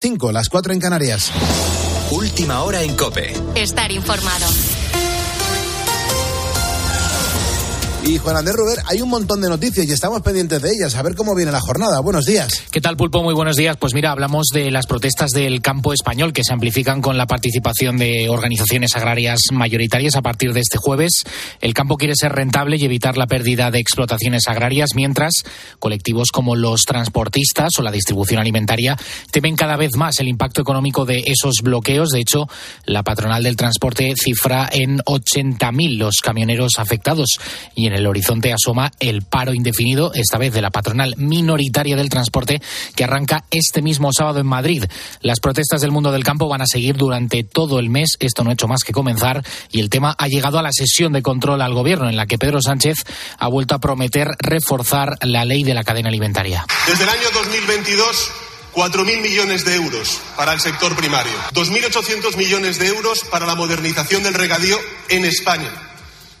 5, las 4 en Canarias. Última hora en Cope. Estar informado. Y Juan Andrés Ruber, hay un montón de noticias y estamos pendientes de ellas. A ver cómo viene la jornada. Buenos días. ¿Qué tal, Pulpo? Muy buenos días. Pues mira, hablamos de las protestas del campo español que se amplifican con la participación de organizaciones agrarias mayoritarias a partir de este jueves. El campo quiere ser rentable y evitar la pérdida de explotaciones agrarias, mientras colectivos como los transportistas o la distribución alimentaria temen cada vez más el impacto económico de esos bloqueos. De hecho, la patronal del transporte cifra en 80.000 los camioneros afectados y en el horizonte asoma el paro indefinido, esta vez de la patronal minoritaria del transporte, que arranca este mismo sábado en Madrid. Las protestas del mundo del campo van a seguir durante todo el mes. Esto no ha hecho más que comenzar y el tema ha llegado a la sesión de control al gobierno, en la que Pedro Sánchez ha vuelto a prometer reforzar la ley de la cadena alimentaria. Desde el año 2022 4.000 millones de euros para el sector primario, 2.800 millones de euros para la modernización del regadío en España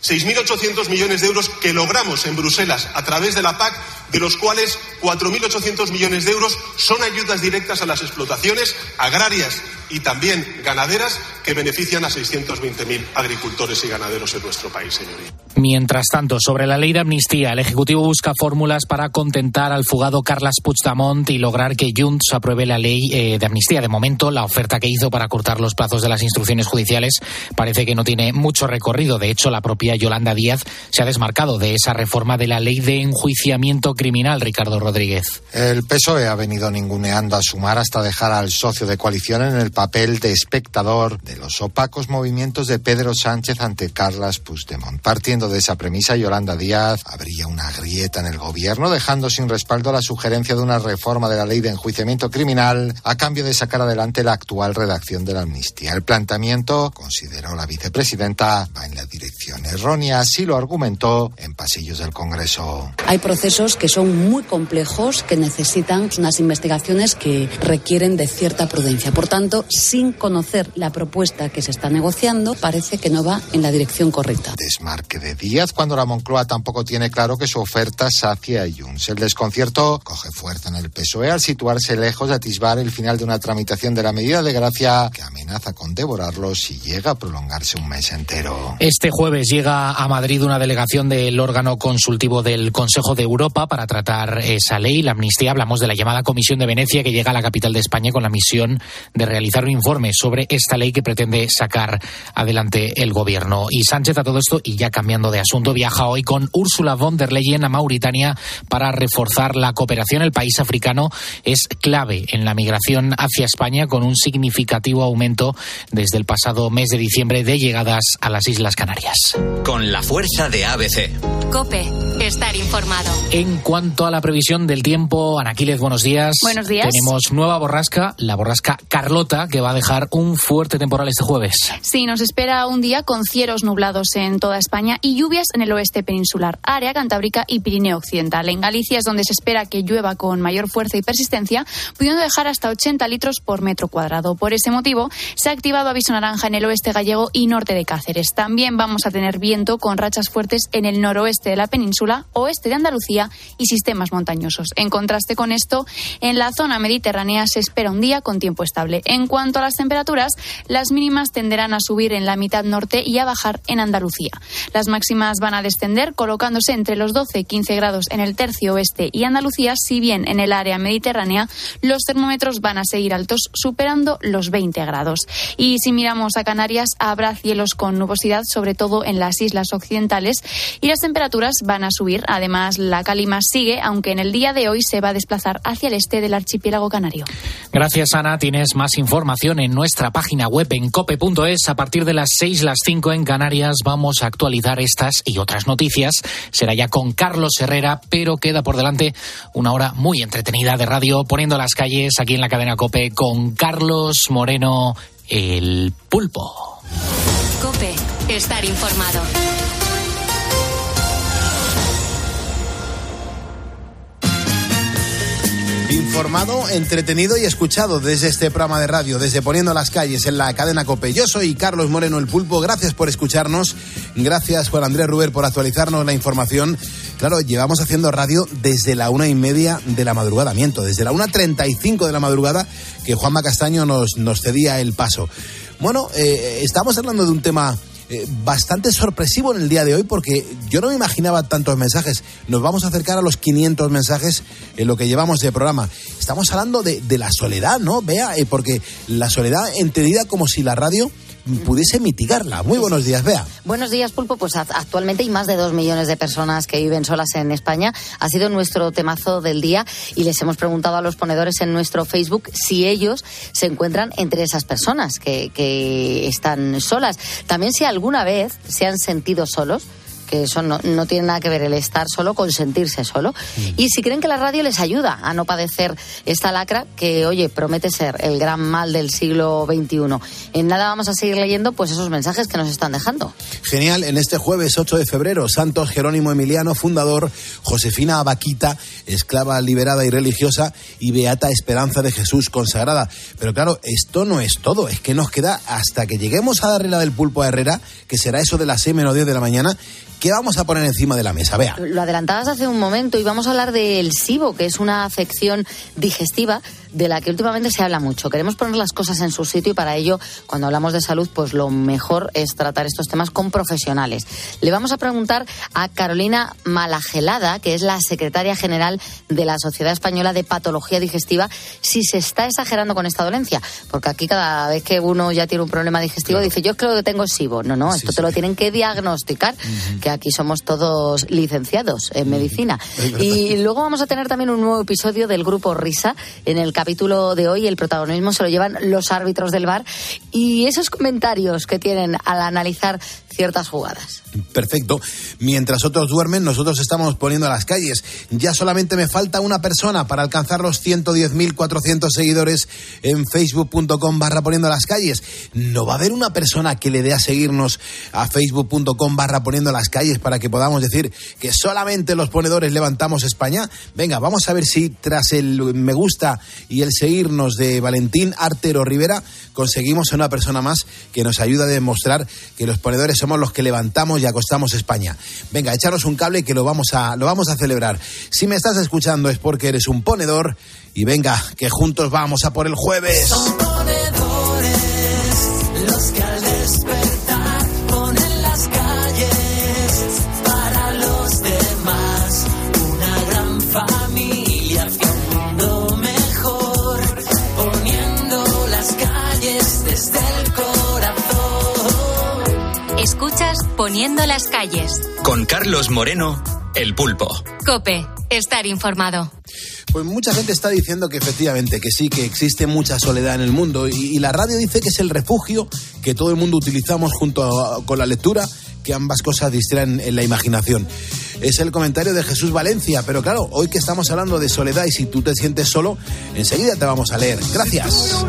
6.800 millones de euros que logramos en Bruselas a través de la PAC, de los cuales 4.800 millones de euros son ayudas directas a las explotaciones agrarias y también ganaderas que benefician a 620.000 agricultores y ganaderos en nuestro país, señoría. Mientras tanto, sobre la ley de amnistía, el Ejecutivo busca fórmulas para contentar al fugado Carles Puigdemont y lograr que Junts apruebe la ley eh, de amnistía. De momento, la oferta que hizo para cortar los plazos de las instrucciones judiciales parece que no tiene mucho recorrido. De hecho, la propia Yolanda Díaz se ha desmarcado de esa reforma de la ley de enjuiciamiento criminal, Ricardo Rodríguez. El PSOE ha venido ninguneando a sumar hasta dejar al socio de coalición en el papel de espectador de los opacos movimientos de Pedro Sánchez ante Carlas Puigdemont. Partiendo de esa premisa, Yolanda Díaz habría una grieta en el gobierno, dejando sin respaldo la sugerencia de una reforma de la ley de enjuiciamiento criminal a cambio de sacar adelante la actual redacción de la amnistía. El planteamiento, consideró la vicepresidenta, va en la dirección errónea, así lo argumentó en pasillos del Congreso. Hay procesos que son muy complejos, que necesitan unas investigaciones que requieren de cierta prudencia. Por tanto, sin conocer la propuesta que se está negociando, parece que no va en la dirección correcta. Desmarque de Díaz cuando la Moncloa tampoco tiene claro que su oferta sacia a Junts. El desconcierto coge fuerza en el PSOE al situarse lejos de atisbar el final de una tramitación de la medida de gracia que amenaza con devorarlo si llega a prolongarse un mes entero. Este jueves llega a Madrid una delegación del órgano consultivo del Consejo de Europa para tratar esa ley, la amnistía. Hablamos de la llamada Comisión de Venecia que llega a la capital de España con la misión de realizar un informe sobre esta ley que pretende sacar adelante el gobierno. Y Sánchez a todo esto, y ya cambiando de asunto, viaja hoy con Ursula von der Leyen a Mauritania para reforzar la cooperación. El país africano es clave en la migración hacia España con un significativo aumento desde el pasado mes de diciembre de llegadas a las Islas Canarias. Con la fuerza de ABC. Cope, estar informado. En cuanto a la previsión del tiempo, Anaquiles, buenos días. Buenos días. Tenemos nueva borrasca, la borrasca Carlota, que va a dejar un fuerte temporal este jueves. Sí, nos espera un día con cielos nublados en toda España y lluvias en el oeste peninsular, área cantábrica y Pirineo occidental. En Galicia es donde se espera que llueva con mayor fuerza y persistencia, pudiendo dejar hasta 80 litros por metro cuadrado. Por ese motivo, se ha activado aviso naranja en el oeste gallego y norte de Cáceres. También vamos a tener viento con rachas fuertes en el noroeste de la península, oeste de Andalucía y sistemas montañosos. En contraste con esto, en la zona mediterránea se espera un día con tiempo estable. Cuanto a las temperaturas, las mínimas tenderán a subir en la mitad norte y a bajar en Andalucía. Las máximas van a descender colocándose entre los 12 y 15 grados en el tercio oeste y Andalucía, si bien en el área mediterránea los termómetros van a seguir altos, superando los 20 grados. Y si miramos a Canarias, habrá cielos con nubosidad, sobre todo en las islas occidentales, y las temperaturas van a subir. Además, la calima sigue, aunque en el día de hoy se va a desplazar hacia el este del archipiélago canario. Gracias, Ana. Tienes más información en nuestra página web en cope.es. A partir de las 6, las 5 en Canarias vamos a actualizar estas y otras noticias. Será ya con Carlos Herrera, pero queda por delante una hora muy entretenida de radio poniendo las calles aquí en la cadena Cope con Carlos Moreno, el pulpo. Cope, estar informado. Informado, entretenido y escuchado desde este programa de radio, desde Poniendo las calles en la cadena Cope. Yo soy Carlos Moreno el Pulpo, gracias por escucharnos, gracias Juan Andrés Ruber por actualizarnos la información Claro, llevamos haciendo radio desde la una y media de la madrugada, miento, desde la una treinta y cinco de la madrugada que Juanma Castaño nos, nos cedía el paso. Bueno, eh, estamos hablando de un tema eh, bastante sorpresivo en el día de hoy porque yo no me imaginaba tantos mensajes. Nos vamos a acercar a los 500 mensajes en lo que llevamos de programa. Estamos hablando de, la soledad, ¿no? Vea, eh, porque la soledad entendida como si la radio pudiese mitigarla. Muy buenos días, Bea. Buenos días, Pulpo. Pues actualmente hay más de dos millones de personas que viven solas en España. Ha sido nuestro temazo del día y les hemos preguntado a los ponedores en nuestro Facebook si ellos se encuentran entre esas personas que, que están solas. También si alguna vez se han sentido solos que eso no, tiene nada que ver el estar solo con sentirse solo. Mm. Y si creen que la radio les ayuda a no padecer esta lacra, que oye, promete ser el gran mal del siglo XXI. En nada vamos a seguir leyendo pues esos mensajes que nos están dejando. Genial, en este jueves 8 de febrero, Santos Jerónimo Emiliano, fundador, Josefina Abaquita, esclava liberada y religiosa, y Beata Esperanza de Jesús consagrada. Pero claro, esto no es todo, es que nos queda hasta que lleguemos a darle la del pulpo a Herrera, que será eso de las 6 menos 10 de la mañana, ¿Qué vamos a poner encima de la mesa? Vea. Lo adelantabas hace un momento y vamos a hablar del SIBO, que es una afección digestiva de la que últimamente se habla mucho. Queremos poner las cosas en su sitio y para ello, cuando hablamos de salud, pues lo mejor es tratar estos temas con profesionales. Le vamos a preguntar a Carolina Malagelada, que es la secretaria general de la Sociedad Española de Patología Digestiva, si se está exagerando con esta dolencia. Porque aquí cada vez que uno ya tiene un problema digestivo dice, yo creo que tengo SIBO. No, no, esto te lo tienen que diagnosticar, que aquí somos todos licenciados en medicina. Y luego vamos a tener también un nuevo episodio del grupo Risa en el capítulo de hoy el protagonismo se lo llevan los árbitros del bar y esos comentarios que tienen al analizar ciertas jugadas. Perfecto. Mientras otros duermen, nosotros estamos poniendo a las calles. Ya solamente me falta una persona para alcanzar los 110.400 seguidores en facebook.com barra poniendo a las calles. ¿No va a haber una persona que le dé a seguirnos a facebook.com barra poniendo a las calles para que podamos decir que solamente los ponedores levantamos España? Venga, vamos a ver si tras el me gusta y el seguirnos de Valentín Artero Rivera conseguimos a una persona más que nos ayuda a demostrar que los ponedores son somos los que levantamos y acostamos España. Venga, echaros un cable que lo vamos a, lo vamos a celebrar. Si me estás escuchando es porque eres un ponedor y venga, que juntos vamos a por el jueves. Poniendo las calles. Con Carlos Moreno, El Pulpo. Cope, estar informado. Pues mucha gente está diciendo que efectivamente, que sí, que existe mucha soledad en el mundo y, la radio dice que es el refugio que todo el mundo utilizamos junto con la lectura, que ambas cosas distraen en la imaginación. Es el comentario de Jesús Valencia, pero claro, hoy que estamos hablando de soledad y si tú te sientes solo, enseguida te vamos a leer. Gracias.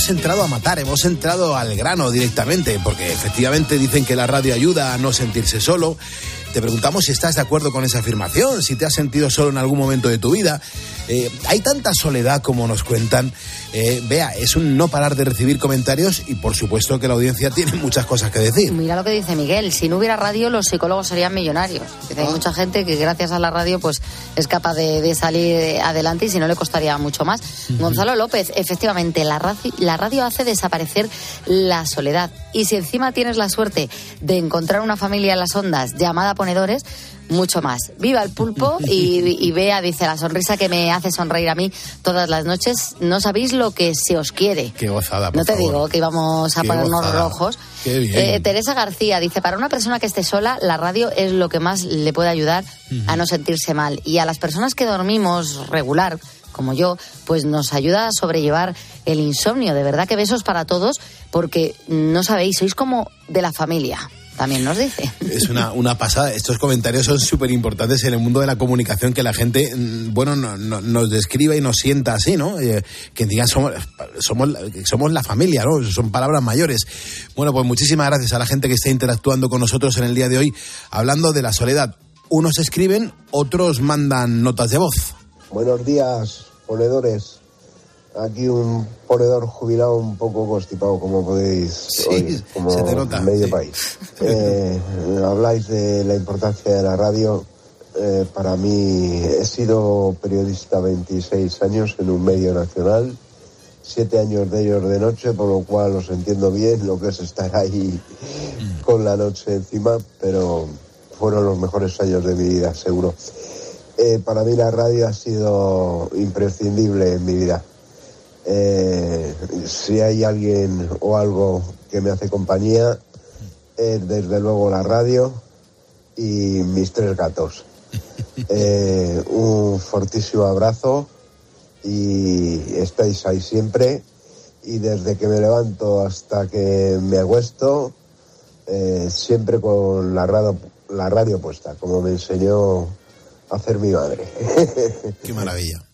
Hemos entrado a matar, hemos entrado al grano directamente, porque efectivamente dicen que la radio ayuda a no sentirse solo. Te preguntamos si estás de acuerdo con esa afirmación, si te has sentido solo en algún momento de tu vida. Eh, hay tanta soledad como nos cuentan. Eh, vea, es un no parar de recibir comentarios y por supuesto que la audiencia tiene muchas cosas que decir. Mira lo que dice Miguel, si no hubiera radio los psicólogos serían millonarios. Hay Ah. mucha gente que gracias a la radio pues es capaz de, de salir adelante y si no le costaría mucho más. Gonzalo López, efectivamente, la radio, la radio hace desaparecer la soledad. Y si encima tienes la suerte de encontrar una familia en las ondas llamada ponedores, mucho más. Viva el pulpo y, y vea, dice, la sonrisa que me hace sonreír a mí todas las noches. No sabéis lo que se os quiere. Qué gozada, por No te favor. digo que íbamos a Qué ponernos gozada. rojos. Qué bien. Eh, Teresa García dice, para una persona que esté sola, la radio es lo que más le puede ayudar a no sentirse mal. Y a las personas que dormimos regular, como yo, pues nos ayuda a sobrellevar el insomnio. De verdad que besos para todos, porque no sabéis, sois como de la familia. También nos dice. Es una, una pasada. Estos comentarios son súper importantes en el mundo de la comunicación, que la gente, mm, bueno, no- no- nos describa y nos sienta así, ¿no? Eh, que digan somos, somos, la- somos la familia, ¿no? Son palabras mayores. Bueno, pues muchísimas gracias a la gente que está interactuando con nosotros en el día de hoy, hablando de la soledad. Unos escriben, otros mandan notas de voz. Buenos días, ponedores. Aquí un ponedor jubilado un poco constipado, como podéis Sí, oír, como se te nota, medio sí. país. Eh, habláis de la importancia de la radio. Eh, para mí he sido periodista 26 años en un medio nacional, siete años de ellos de noche, por lo cual os entiendo bien lo que es estar ahí con la noche encima, pero fueron los mejores años de mi vida, seguro. Eh, para mí la radio ha sido imprescindible en mi vida. Eh, si hay alguien o algo que me hace compañía, es desde luego la radio y mis tres gatos. Eh, un fortísimo abrazo y estáis ahí siempre. Y desde que me levanto hasta que me acuesto, eh, siempre con la radio, la radio puesta, como me enseñó a hacer mi madre. Qué maravilla.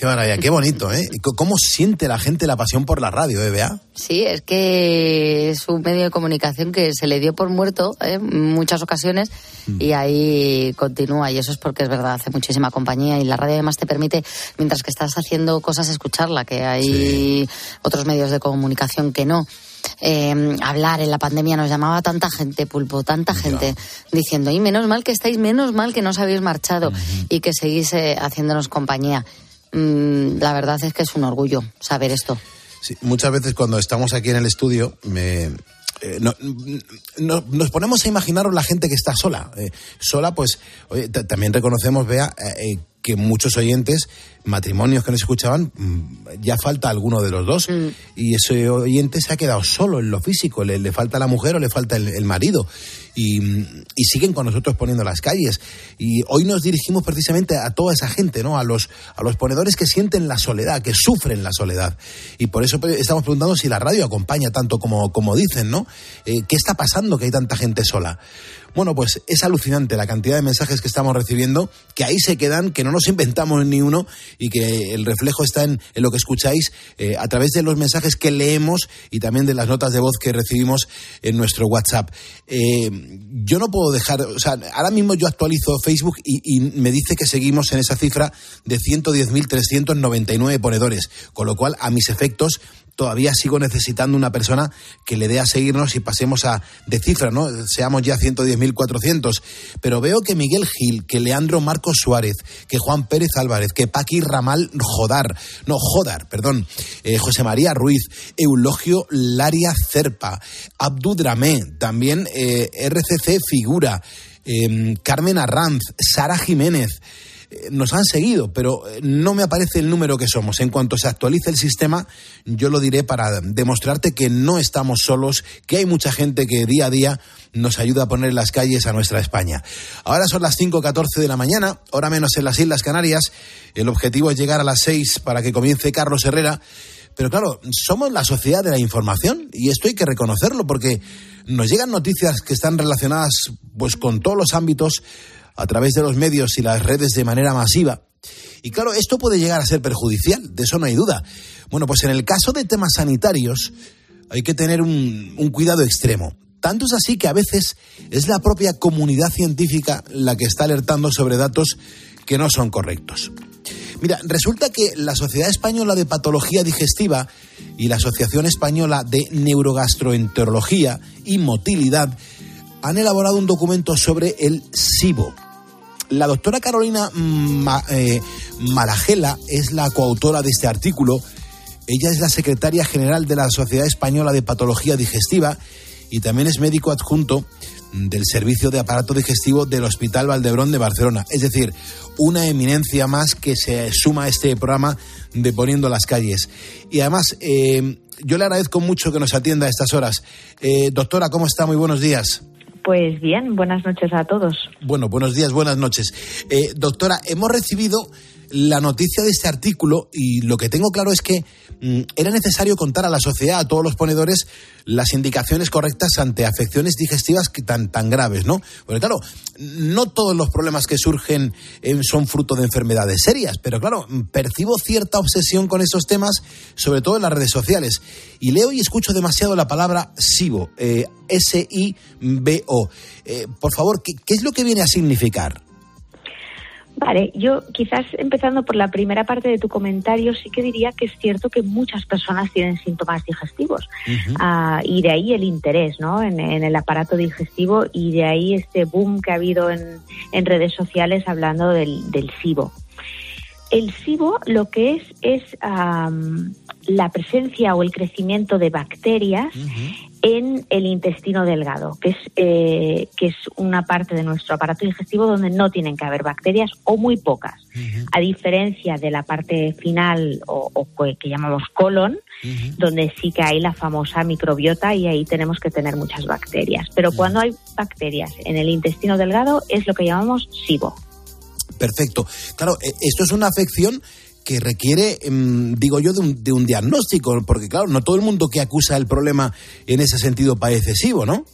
Qué maravilla, qué bonito, ¿eh? ¿Cómo siente la gente la pasión por la radio, eh, Bea? Sí, es que es un medio de comunicación que se le dio por muerto ¿eh? en muchas ocasiones y ahí continúa. Y eso es porque es verdad, hace muchísima compañía y la radio además te permite, mientras que estás haciendo cosas, escucharla, que hay otros medios de comunicación que no. Eh, hablar en la pandemia nos llamaba tanta gente, pulpo, tanta gente, diciendo, y menos mal que estáis, menos mal que no os habéis marchado y que seguís eh, haciéndonos compañía. Mm, la verdad es que es un orgullo saber esto. Sí, muchas veces cuando estamos aquí en el estudio, me, eh, no- no- nos ponemos a imaginaros la gente que está sola. Eh, sola, pues, oye, también reconocemos, vea, eh, eh, que muchos oyentes, matrimonios que nos escuchaban, mm, ya falta alguno de los dos. Y ese oyente se ha quedado solo en lo físico. Le, le falta la mujer o le falta el, el marido. Y, y siguen con nosotros poniendo las calles. Y hoy nos dirigimos precisamente a toda esa gente, ¿no? A los, a los ponedores que sienten la soledad, que sufren la soledad. Y por eso estamos preguntando si la radio acompaña tanto como, como dicen, ¿no? Eh, ¿Qué está pasando que hay tanta gente sola? Bueno, pues es alucinante la cantidad de mensajes que estamos recibiendo, que ahí se quedan, que no nos inventamos ni uno y que el reflejo está en, lo que escucháis eh, a través de los mensajes que leemos y también de las notas de voz que recibimos en nuestro WhatsApp. Eh, yo no puedo dejar, o sea, ahora mismo yo actualizo Facebook y, y me dice que seguimos en esa cifra de 110.399 ponedores, con lo cual a mis efectos todavía sigo necesitando una persona que le dé a seguirnos y pasemos a de cifra, ¿no? Seamos ya 110.400. Pero veo que Miguel Gil, que Leandro Marcos Suárez, que Juan Pérez Álvarez, que Paqui Ramal Jodar, no, Jodar, perdón, eh, José María Ruiz, Eulogio Laria Cerpa, Abdu Dramé, también eh, RCC Figura, eh, Carmen Arranz, Sara Jiménez, nos han seguido, pero eh, no me aparece el número que somos. En cuanto se actualice el sistema, yo lo diré para demostrarte que no estamos solos, que hay mucha gente que día a día nos ayuda a poner las calles a nuestra España. Ahora son las 5.14 de la mañana, hora menos en las Islas Canarias. El objetivo es llegar a las 6 para que comience Carlos Herrera. Pero claro, somos la sociedad de la información y esto hay que reconocerlo porque nos llegan noticias que están relacionadas pues con todos los ámbitos a través de los medios y las redes de manera masiva. Y claro, esto puede llegar a ser perjudicial, de eso no hay duda. Bueno, pues en el caso de temas sanitarios hay que tener un, cuidado extremo. Tanto es así que a veces es la propia comunidad científica la que está alertando sobre datos que no son correctos. Mira, resulta que la Sociedad Española de Patología Digestiva y la Asociación Española de Neurogastroenterología y Motilidad han elaborado un documento sobre el SIBO. La doctora Carolina eh, Maragela es la coautora de este artículo. Ella es la secretaria general de la Sociedad Española de Patología Digestiva y también es médico adjunto del Servicio de Aparato Digestivo del Hospital Valdebrón de Barcelona. Es decir, una eminencia más que se suma a este programa de Poniendo las Calles. Y además, eh, yo le agradezco mucho que nos atienda a estas horas. Eh, doctora, ¿cómo está? Muy buenos días. Pues bien, buenas noches a todos. Bueno, buenos días, buenas noches. Eh, doctora, hemos recibido la noticia de este artículo y lo que tengo claro es que mm, era necesario contar a la sociedad, a todos los ponedores, las indicaciones correctas ante afecciones digestivas que tan, tan graves, ¿no? Porque claro, no todos los problemas que surgen eh, son fruto de enfermedades serias, pero claro, percibo cierta obsesión con esos temas, sobre todo en las redes sociales. Y leo y escucho demasiado la palabra SIBO, eh, S-I-B-O. Eh, por favor, ¿qué es lo que viene a significar? Vale, yo quizás empezando por la primera parte de tu comentario, sí que diría que es cierto que muchas personas tienen síntomas digestivos ah, y de ahí el interés ¿no? En, el aparato digestivo y de ahí este boom que ha habido en, redes sociales hablando del, del SIBO. El SIBO lo que es es la presencia o el crecimiento de bacterias en el intestino delgado, que es, eh, que es una parte de nuestro aparato digestivo donde no tienen que haber bacterias o muy pocas, a diferencia de la parte final o, que llamamos colon, donde sí que hay la famosa microbiota y ahí tenemos que tener muchas bacterias. Pero cuando hay bacterias en el intestino delgado es lo que llamamos SIBO. Perfecto. Claro, e, esto es una afección que requiere, em, digo yo, de un, de un, diagnóstico, porque claro, no todo el mundo que acusa el problema en ese sentido padece SIBO, ¿no?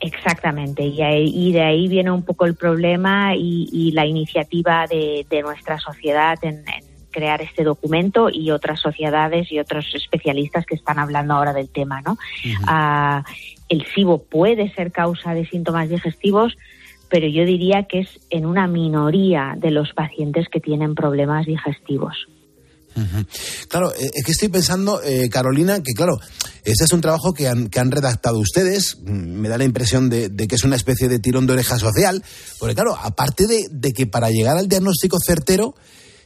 Exactamente, y, de ahí viene un poco el problema y, la iniciativa de, nuestra sociedad en, crear este documento y otras sociedades y otros especialistas que están hablando ahora del tema, ¿no? Ah, el SIBO puede ser causa de síntomas digestivos, pero yo diría que es en una minoría de los pacientes que tienen problemas digestivos. Claro, eh, es que estoy pensando, eh, Carolina, que claro, este es un trabajo que han, que han redactado ustedes. Me da la impresión de, que es una especie de tirón de oreja social, porque claro, aparte de, que para llegar al diagnóstico certero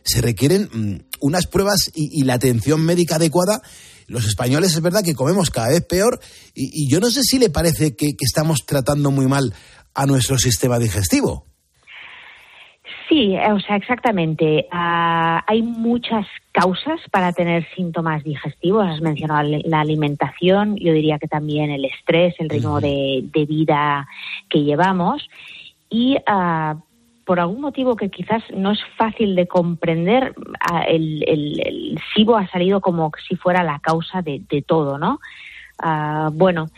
se requieren mm, unas pruebas y, la atención médica adecuada, los españoles es verdad que comemos cada vez peor y, yo no sé si le parece que estamos tratando muy mal a nuestro sistema digestivo. Sí, o sea, exactamente. Ah, hay muchas causas para tener síntomas digestivos. Has mencionado la alimentación, yo diría que también el estrés, el ritmo de, vida que llevamos. Y ah, por algún motivo que quizás no es fácil de comprender, ah, el, el, SIBO ha salido como si fuera la causa de, de todo, ¿no? bueno,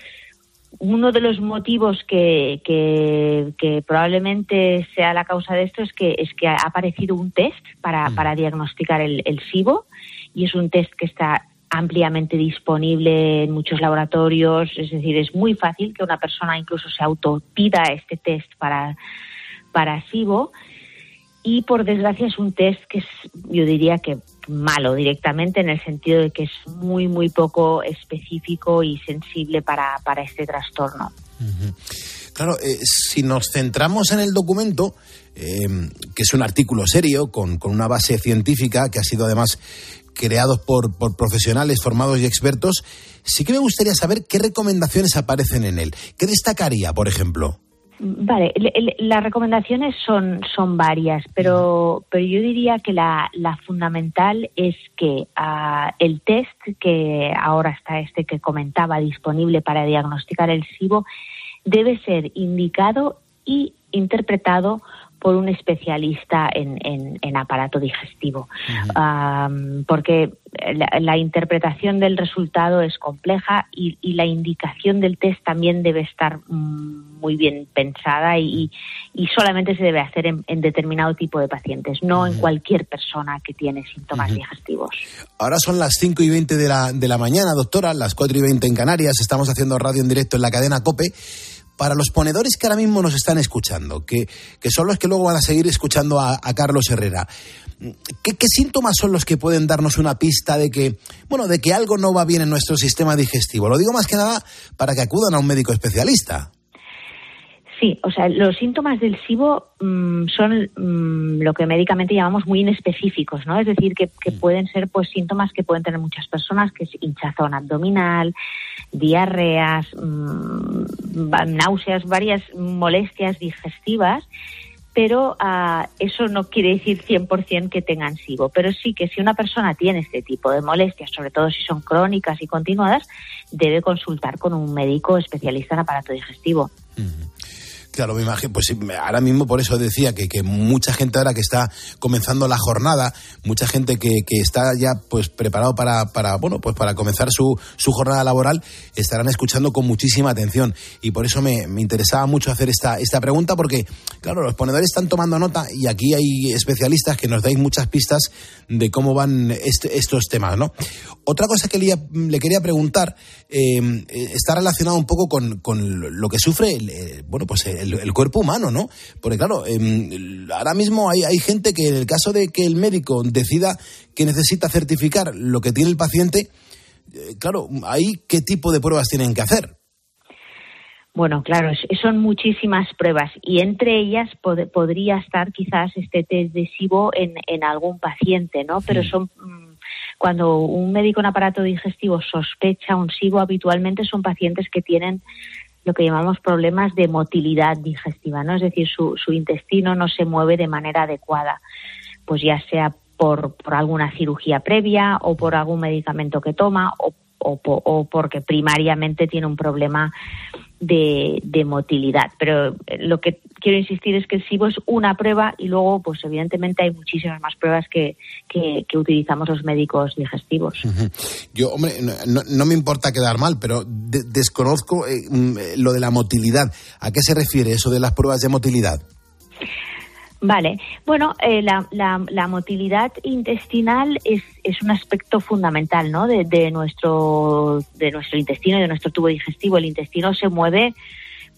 uno de los motivos que, que, probablemente sea la causa de esto es que es que ha aparecido un test para, mm. para diagnosticar el, el SIBO y es un test que está ampliamente disponible en muchos laboratorios, es decir, es muy fácil que una persona incluso se autopida este test para, para SIBO y por desgracia es un test que es, yo diría que malo directamente en el sentido de que es muy, muy poco específico y sensible para, para este trastorno. Claro, eh, si nos centramos en el documento, eh, que es un artículo serio, con, con, una base científica, que ha sido además creado por, por profesionales formados y expertos, sí que me gustaría saber qué recomendaciones aparecen en él. ¿Qué destacaría, por ejemplo? Vale, las recomendaciones son, son varias, pero, pero yo diría que la, la fundamental es que ah, el test que ahora está este que comentaba disponible para diagnosticar el SIBO debe ser indicado y interpretado por un especialista en, en, aparato digestivo, porque la, interpretación del resultado es compleja y, la indicación del test también debe estar mm, muy bien pensada y, y solamente se debe hacer en, determinado tipo de pacientes, no en cualquier persona que tiene síntomas digestivos. Ahora son las 5 y 20 de la, de la mañana, doctora, las 4 y 20 en Canarias, estamos haciendo radio en directo en la cadena COPE para los ponedores que ahora mismo nos están escuchando, que, que son los que luego van a seguir escuchando a, a Carlos Herrera, ¿qué, ¿qué, síntomas son los que pueden darnos una pista de que, bueno, de que algo no va bien en nuestro sistema digestivo? Lo digo más que nada para que acudan a un médico especialista. Sí, o sea, los síntomas del SIBO mmm, son mmm, lo que médicamente llamamos muy inespecíficos, ¿no? Es decir, que, que, pueden ser pues síntomas que pueden tener muchas personas, que es hinchazón abdominal, diarreas, mmm, náuseas, varias molestias digestivas, pero uh, eso no quiere decir 100% que tengan SIBO, pero sí que si una persona tiene este tipo de molestias, sobre todo si son crónicas y continuadas, debe consultar con un médico especialista en aparato digestivo. Claro, me imagino, pues ahora mismo por eso decía que, que, mucha gente ahora que está comenzando la jornada, mucha gente que, que está ya pues preparado para, para, bueno, pues para comenzar su, su jornada laboral, estarán escuchando con muchísima atención. Y por eso me, me, interesaba mucho hacer esta, esta pregunta, porque, claro, los ponedores están tomando nota y aquí hay especialistas que nos dais muchas pistas de cómo van este, estos temas, ¿no? Otra cosa que le, quería preguntar eh, está relacionado un poco con, con lo que sufre, eh, bueno, pues el, el, cuerpo humano, ¿no? Porque claro, eh, ahora mismo hay, hay, gente que en el caso de que el médico decida que necesita certificar lo que tiene el paciente, eh, claro, ahí qué tipo de pruebas tienen que hacer. Bueno, claro, son muchísimas pruebas y entre ellas pod podría estar quizás este test de SIBO en, en algún paciente, ¿no? Pero son mm, cuando un médico en aparato digestivo sospecha un SIBO, habitualmente son pacientes que tienen lo que llamamos problemas de motilidad digestiva, ¿no? Es decir, su, su intestino no se mueve de manera adecuada, pues ya sea por, por alguna cirugía previa o por algún medicamento que toma o, o, o porque primariamente tiene un problema de, de, motilidad. Pero lo que quiero insistir es que el SIBO es una prueba y luego, pues evidentemente hay muchísimas más pruebas que, que, que utilizamos los médicos digestivos. Yo, hombre, no, me importa quedar mal, pero de, desconozco eh, lo de la motilidad. ¿A qué se refiere eso de las pruebas de motilidad? Vale, bueno, eh, la, la, la, motilidad intestinal es, es, un aspecto fundamental, ¿no? De, nuestro de nuestro intestino, de nuestro tubo digestivo. El intestino se mueve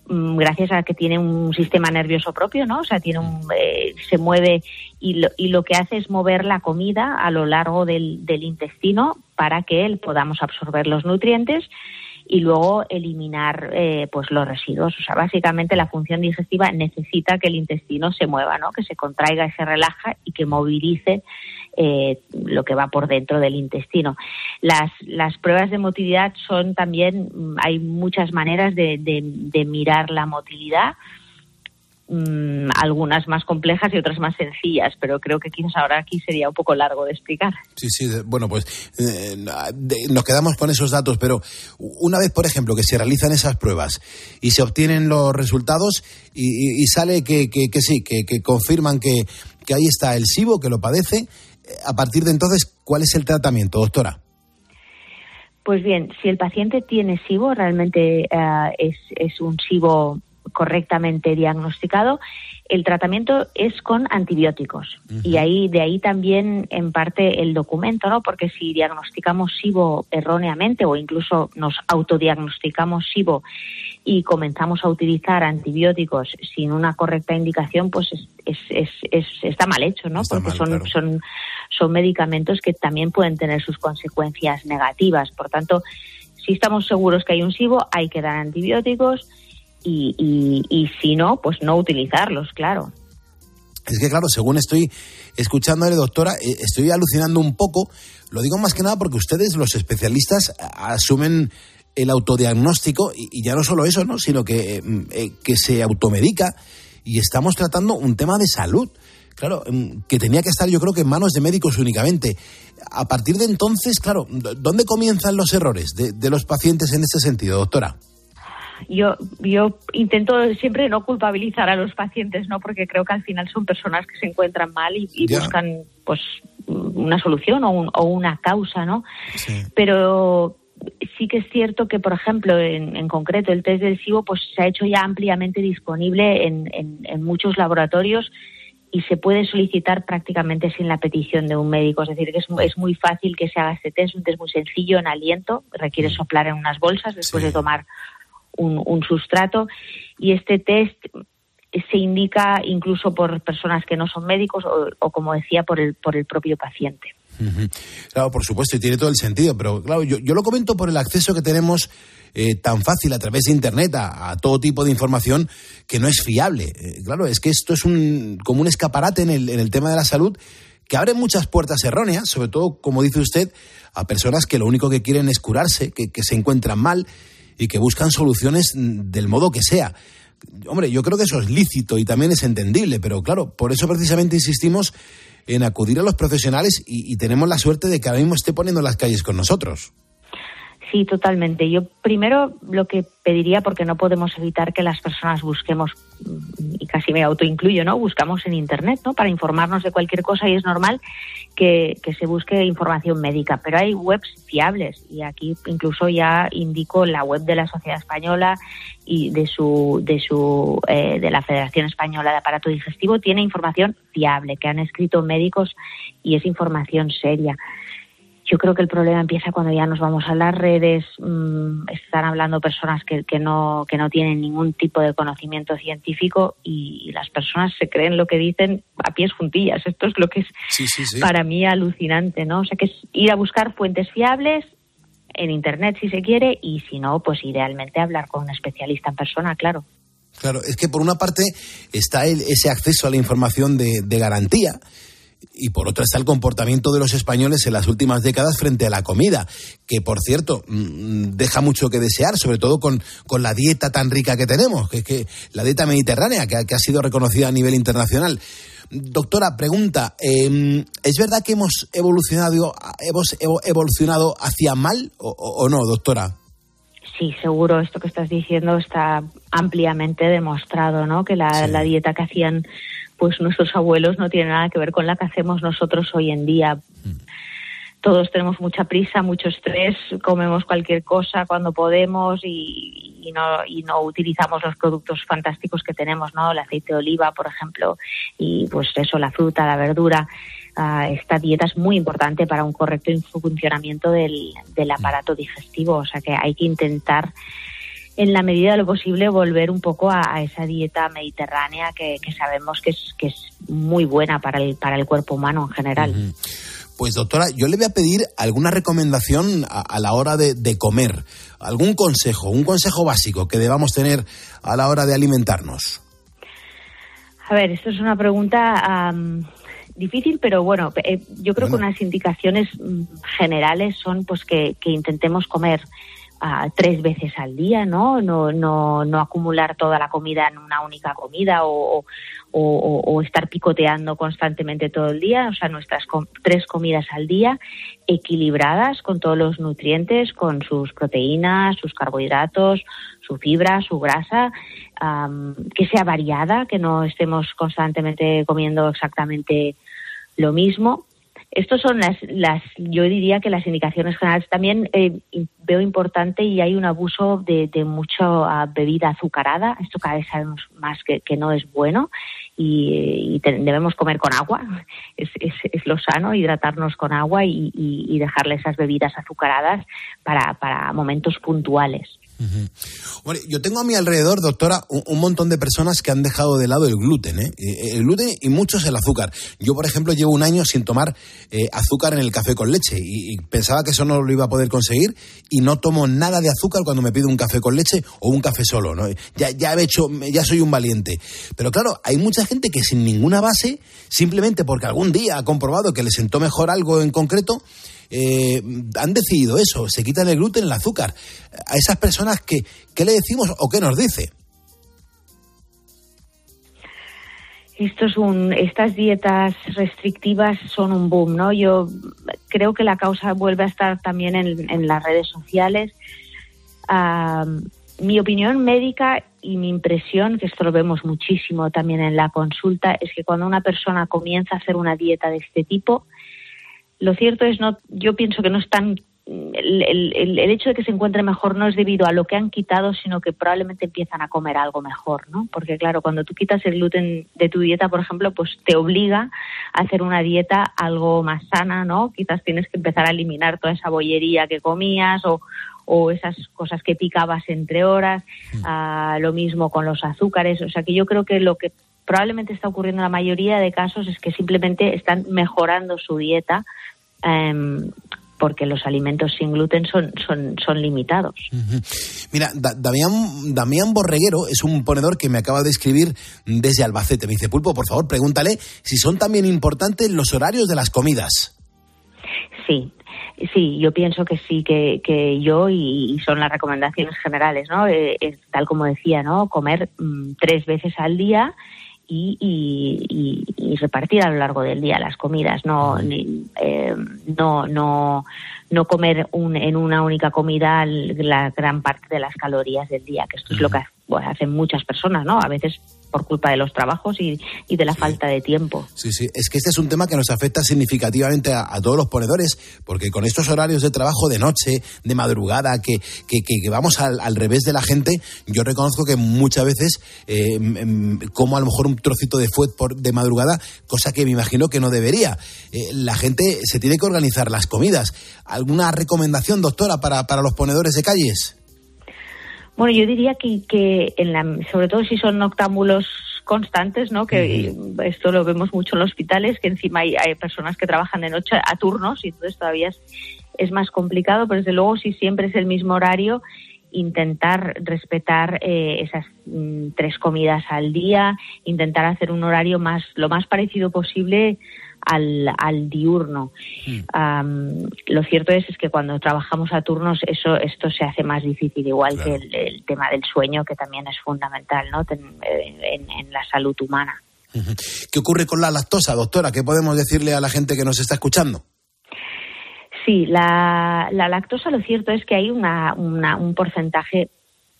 mmm, gracias a que tiene un sistema nervioso propio, ¿no? O sea, tiene un, eh, se mueve y lo, y lo que hace es mover la comida a lo largo del, del intestino para que podamos absorber los nutrientes y luego eliminar eh, pues los residuos. O sea, básicamente la función digestiva necesita que el intestino se mueva, ¿no? Que se contraiga y se relaja y que movilice eh, lo que va por dentro del intestino. Las, las pruebas de motilidad son también, hay muchas maneras de, de, de mirar la motilidad mmm, algunas más complejas y otras más sencillas, pero creo que quizás ahora aquí sería un poco largo de explicar. Sí, sí, bueno, pues eh, de, nos quedamos con esos datos, pero una vez, por ejemplo, que se realizan esas pruebas y se obtienen los resultados y, y, y sale que, que, que sí, que, que confirman que, que ahí está el SIBO, que lo padece, a partir de entonces, ¿cuál es el tratamiento, doctora? Pues bien, si el paciente tiene SIBO, realmente uh, es, es un SIBO correctamente diagnosticado, el tratamiento es con antibióticos. Uh -huh. Y ahí, de ahí también, en parte, el documento, ¿no? Porque si diagnosticamos SIBO erróneamente o incluso nos autodiagnosticamos SIBO y comenzamos a utilizar antibióticos sin una correcta indicación, pues es, es, es, es está mal hecho, ¿no? Está Porque mal, son, claro. son, son medicamentos que también pueden tener sus consecuencias negativas. Por tanto, si estamos seguros que hay un SIBO, hay que dar antibióticos y, y, y si no, pues no utilizarlos, claro. Es que, claro, según estoy escuchándole, doctora, eh, estoy alucinando un poco. Lo digo más que nada porque ustedes, los especialistas, asumen el autodiagnóstico y, ya no solo eso, ¿no? sino que, eh, eh, que se automedica y estamos tratando un tema de salud. Claro, mm, que tenía que estar yo creo que en manos de médicos únicamente. A partir de entonces, claro, ¿dónde comienzan los errores de los pacientes en este sentido, doctora? Yo, yo intento siempre no culpabilizar a los pacientes, ¿no? Porque creo que al final son personas que se encuentran mal y, y buscan, pues, una solución o, un, o una causa, ¿no? Sí. Pero sí que es cierto que, por ejemplo, en, en, concreto el test del SIBO pues, se ha hecho ya ampliamente disponible en, en, en, muchos laboratorios y se puede solicitar prácticamente sin la petición de un médico. Es decir, que es, es muy fácil que se haga este test, un test muy sencillo en aliento, requiere mm. soplar en unas bolsas después sí. de tomar un, sustrato y este test se indica incluso por personas que no son médicos o, como decía, por el, por el propio paciente. Claro, por supuesto, y tiene todo el sentido, pero claro, yo, yo lo comento por el acceso que tenemos eh, tan fácil a través de Internet a, todo tipo de información que no es fiable. Eh, claro, es que esto es un, como un escaparate en el, en el tema de la salud que abre muchas puertas erróneas, sobre todo, como dice usted, a personas que lo único que quieren es curarse, que, que se encuentran mal y que buscan soluciones del modo que sea. Hombre, yo creo que eso es lícito y también es entendible, pero claro, por eso precisamente insistimos en acudir a los profesionales y, tenemos la suerte de que ahora mismo esté poniendo las calles con nosotros. Sí, totalmente. Yo primero lo que pediría, porque no podemos evitar que las personas busquemos, y casi me autoincluyo, ¿no? Buscamos en Internet, ¿no? Para informarnos de cualquier cosa y es normal que, se busque información médica. Pero hay webs fiables y aquí incluso ya indico la web de la Sociedad Española y de su, de su, eh, de la Federación Española de Aparato Digestivo tiene información fiable que han escrito médicos y es información seria. Yo creo que el problema empieza cuando ya nos vamos a las redes, mm, están hablando personas que, que, no, que no tienen ningún tipo de conocimiento científico y, las personas se creen lo que dicen a pies juntillas. Esto es lo que es para mí alucinante, ¿no? O sea, que es ir a buscar fuentes fiables en Internet si se quiere y si no, pues idealmente hablar con un especialista en persona, claro. Claro, es que por una parte está el, ese acceso a la información de, de garantía, y por otra está el comportamiento de los españoles en las últimas décadas frente a la comida, que por cierto mm, deja mucho que desear, sobre todo con, con la dieta tan rica que tenemos, que es que la dieta mediterránea, que, ha sido reconocida a nivel internacional. Doctora, pregunta, em, ¿es verdad que hemos evolucionado, hemos evolucionado hacia mal o, no, doctora? Sí, seguro, esto que estás diciendo está ampliamente demostrado, ¿no? Que la, la dieta que hacían pues nuestros abuelos no tienen nada que ver con la que hacemos nosotros hoy en día. Todos tenemos mucha prisa, mucho estrés, comemos cualquier cosa cuando podemos y, no, y no utilizamos los productos fantásticos que tenemos, ¿no? El aceite de oliva, por ejemplo, y pues eso, la fruta, la verdura. Ah, esta dieta es muy importante para un correcto funcionamiento del, del aparato digestivo, o sea que hay que intentar en la medida de lo posible volver un poco a, esa dieta mediterránea que, sabemos que es, que es muy buena para el, para el cuerpo humano en general. Pues doctora, yo le voy a pedir alguna recomendación a, la hora de, comer, algún consejo, un consejo básico que debamos tener a la hora de alimentarnos. A ver, esto es una pregunta difícil, pero bueno, eh, yo creo que unas indicaciones mm, generales son pues que, que intentemos comer tres veces al día, ¿no? No, no, no acumular toda la comida en una única comida o, o, estar picoteando constantemente todo el día, o sea, nuestras tres comidas al día equilibradas con todos los nutrientes, con sus proteínas, sus carbohidratos, su fibra, su grasa, que sea variada, que no estemos constantemente comiendo exactamente lo mismo estos son las, las, yo diría que las indicaciones generales. También eh, veo importante y hay un abuso de, de mucha bebida azucarada. Esto cada vez sabemos más que, no es bueno y, debemos comer con agua. Es, es, es, lo sano, hidratarnos con agua y, y, dejarle esas bebidas azucaradas para, para momentos puntuales yo tengo a mi alrededor, doctora, un, montón de personas que han dejado de lado el gluten, ¿eh? Eh, El gluten y muchos el azúcar. Yo, por ejemplo, llevo un año sin tomar eh, azúcar en el café con leche y, pensaba que eso no lo iba a poder conseguir y no tomo nada de azúcar cuando me pido un café con leche o un café solo, ¿no? Ya, ya he hecho, ya soy un valiente. Pero claro, hay mucha gente que sin ninguna base, simplemente porque algún día ha comprobado que le sentó mejor algo en concreto, eh, han decidido eso, se quitan el gluten, el azúcar. A esas personas, que, ¿qué le decimos o qué nos dice? Esto es un, estas dietas restrictivas son un boom, ¿no? Yo creo que la causa vuelve a estar también en, las redes sociales. mi opinión médica y mi impresión, que esto lo vemos muchísimo también en la consulta, es que cuando una persona comienza a hacer una dieta de este tipo, lo cierto es, no, yo pienso que no están el, el, el, hecho de que se encuentre mejor no es debido a lo que han quitado, sino que probablemente empiezan a comer algo mejor, ¿no? Porque claro, cuando tú quitas el gluten de tu dieta, por ejemplo, pues te obliga a hacer una dieta algo más sana, ¿no? Quizás tienes que empezar a eliminar toda esa bollería que comías o, o esas cosas que picabas entre horas, ah, lo mismo con los azúcares. O sea que yo creo que lo que probablemente está ocurriendo en la mayoría de casos es que simplemente están mejorando su dieta em, porque los alimentos sin gluten son, son, son limitados. Mira, Damián, Damián Borreguero es un ponedor que me acaba de escribir desde Albacete. Me dice, Pulpo, por favor, pregúntale si son también importantes los horarios de las comidas. Sí, Sí, yo pienso que sí, que, que yo y, son las recomendaciones generales, ¿no? Eh, tal como decía, ¿no? Comer mm, tres veces al día y, y, repartir a lo largo del día las comidas, no, eh, no, no, no comer un, en una única comida la gran parte de las calorías del día, que esto es lo que hacen muchas personas, ¿no? A veces por culpa de los trabajos y, y de la falta de tiempo. Sí, sí, es que este es un tema que nos afecta significativamente a, todos los ponedores, porque con estos horarios de trabajo de noche, de madrugada, que, que, que, vamos al, al, revés de la gente, yo reconozco que muchas veces eh, como a lo mejor un trocito de fuet por, de madrugada, cosa que me imagino que no debería. Eh, la gente se tiene que organizar las comidas. ¿Alguna recomendación, doctora, para, para los ponedores de calles? Bueno, yo diría que, que en la, sobre todo si son noctámbulos constantes, ¿no? Que esto lo vemos mucho en los hospitales, que encima hay, personas que trabajan de noche a turnos y entonces todavía es, más complicado, pero desde luego si siempre es el mismo horario, intentar respetar eh, esas mm, tres comidas al día, intentar hacer un horario más lo más parecido posible al, al diurno. Hmm. lo cierto es, es que cuando trabajamos a turnos eso esto se hace más difícil, igual que el, tema del sueño, que también es fundamental ¿no? en, en, la salud humana. ¿Qué ocurre con la lactosa, doctora? ¿Qué podemos decirle a la gente que nos está escuchando? Sí, la, la lactosa lo cierto es que hay una, una, un porcentaje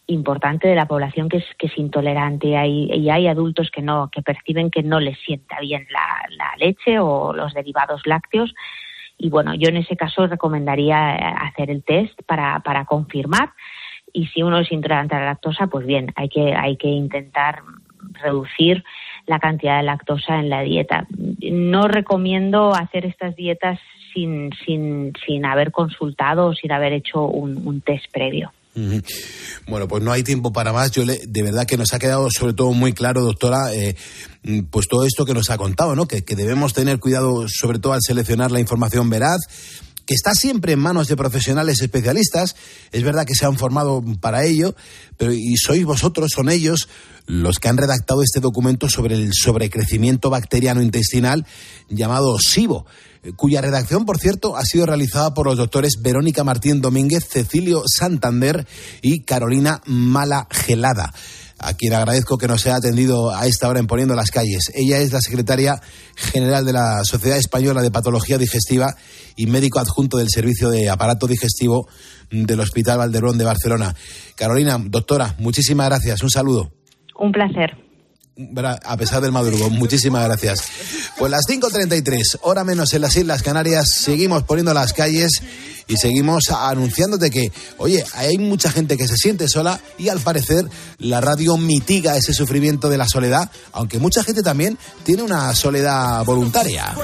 importante de la población que es, que es intolerante. Hay, y hay adultos que no que perciben que no les sienta bien la, leche o los derivados lácteos. Y bueno yo en ese caso recomendaría eh, hacer el test para, para confirmar. Y si uno es intolerante a la lactosa pues bien hay que hay que intentar reducir la cantidad de lactosa en la dieta. No recomiendo hacer estas dietas sin sin sin haber consultado o sin haber hecho un test previo bueno, pues no hay tiempo para más. Yo le, de verdad que nos ha quedado sobre todo muy claro, doctora, eh, pues todo esto que nos ha contado, ¿no? Que, que debemos tener cuidado sobre todo al seleccionar la información veraz que está siempre en manos de profesionales especialistas. Es verdad que se han formado para ello, pero y sois vosotros, son ellos los que han redactado este documento sobre el sobrecrecimiento bacteriano intestinal llamado SIBO cuya redacción, por cierto, ha sido realizada por los doctores Verónica Martín Domínguez, Cecilio Santander y Carolina Mala Gelada a quien agradezco que nos haya atendido a esta hora en Poniendo las Calles. Ella es la secretaria general de la Sociedad Española de Patología Digestiva y médico adjunto del Servicio de Aparato Digestivo del Hospital Valderón de Barcelona. Carolina, doctora, muchísimas gracias. Un saludo. Un placer a pesar del madrugón. Muchísimas gracias. Pues las 5.33, hora menos en las Islas Canarias, seguimos poniendo las calles y seguimos anunciándote que, oye, hay mucha gente que se siente sola y al parecer la radio mitiga ese sufrimiento de la soledad, aunque mucha gente también tiene una soledad voluntaria.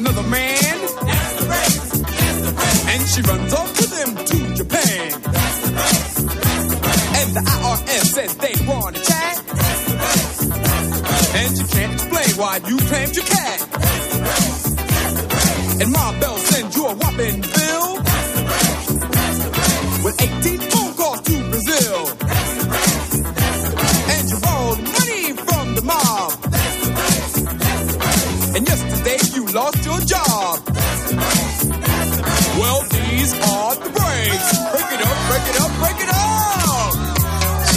Another man And she runs off with him to Japan. That's the race. That's the race. And the IRS says they want to chat. That's the race. That's the race. And you can't explain why you claimed you can. That's the race. That's the race. And Ma Bell sends you a whopping bill. That's the race. That's the race. With 18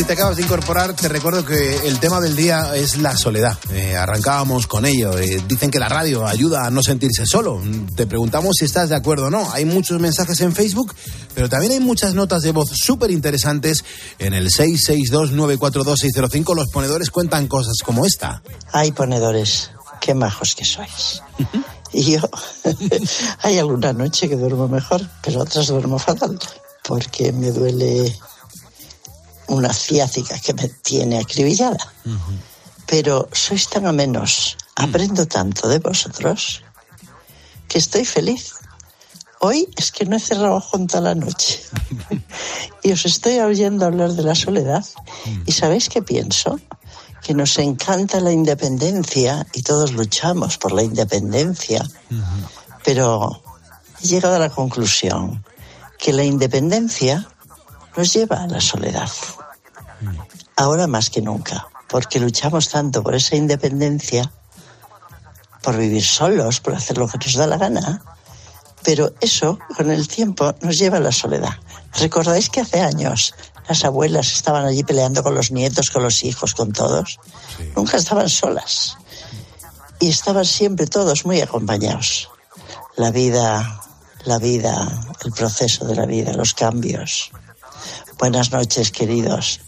Si te acabas de incorporar, te recuerdo que el tema del día es la soledad. Eh, arrancábamos con ello. Eh, dicen que la radio ayuda a no sentirse solo. Te preguntamos si estás de acuerdo o no. Hay muchos mensajes en Facebook, pero también hay muchas notas de voz súper interesantes en el 662-942-605. Los ponedores cuentan cosas como esta. Hay ponedores, qué majos que sois. Y yo, hay alguna noche que duermo mejor, pero otras duermo fatal, porque me duele una ciática que me tiene acribillada. Pero sois tan amenos, aprendo tanto de vosotros, que estoy feliz. Hoy es que no he cerrado junto a la noche. y os estoy oyendo hablar de la soledad. ¿Y sabéis qué pienso? Que nos encanta la independencia y todos luchamos por la independencia. Pero he llegado a la conclusión que la independencia nos lleva a la soledad. Ahora más que nunca, porque luchamos tanto por esa independencia, por vivir solos, por hacer lo que nos da la gana, pero eso con el tiempo nos lleva a la soledad. ¿Recordáis que hace años las abuelas estaban allí peleando con los nietos, con los hijos, con todos? Nunca estaban solas. Y estaban siempre todos muy acompañados. La vida, la vida, el proceso de la vida, los cambios. Buenas noches, queridos.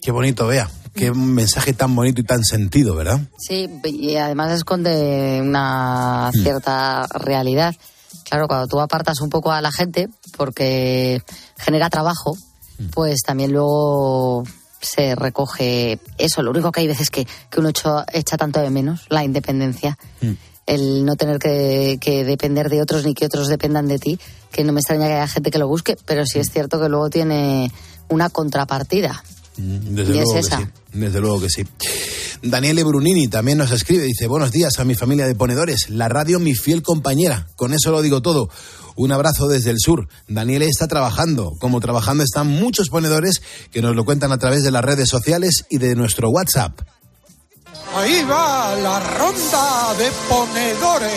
Qué bonito, vea. Qué mensaje tan bonito y tan sentido, ¿verdad? Sí, y además esconde una cierta realidad. Claro, cuando tú apartas un poco a la gente, porque genera trabajo, pues también luego se recoge eso. Lo único que hay veces que, que uno echa, echa tanto de menos, la independencia. El no tener que, que depender de otros ni que otros dependan de ti, que no me extraña que haya gente que lo busque, pero sí es cierto que luego tiene una contrapartida. Desde Y es luego que sí. Desde luego que sí. Daniele Brunini también nos escribe, dice, buenos días a mi familia de ponedores, la radio mi fiel compañera, con eso lo digo todo. Un abrazo desde el sur. Daniele está trabajando, como trabajando están muchos ponedores que nos lo cuentan a través de las redes sociales y de nuestro WhatsApp. Ahí va la ronda de ponedores.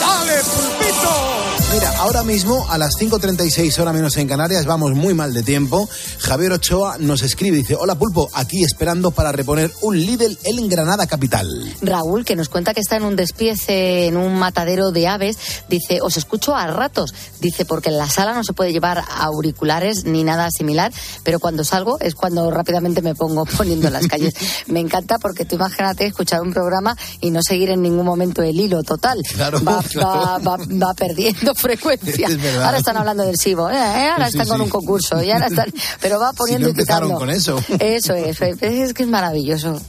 ¡Dale, pulpito! Mira, ahora mismo a las 5.36 hora menos en Canarias, vamos muy mal de tiempo. Javier Ochoa nos escribe, dice, hola Pulpo, aquí esperando para reponer un Lidl en Granada Capital. Raúl, que nos cuenta que está en un despiece, en un matadero de aves, dice, os escucho a ratos, dice, porque en la sala no se puede llevar auriculares ni nada similar, pero cuando salgo es cuando rápidamente me pongo poniendo en las calles. me encanta porque tú imagínate escuchar un programa y no seguir en ningún momento el hilo total. Claro, va, claro. va- va- va perdiendo frecuencia. Es. Ahora están hablando del SIBO, ¿eh? ahora Sí, sí, están con sí. un concurso, y ahora están, pero va poniendo no y quitando. empezaron con eso. Eso es, es que es maravilloso.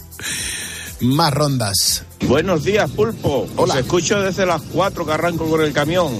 Más rondas. Buenos días, Pulpo. Os escucho desde las 4 que arranco con el camión.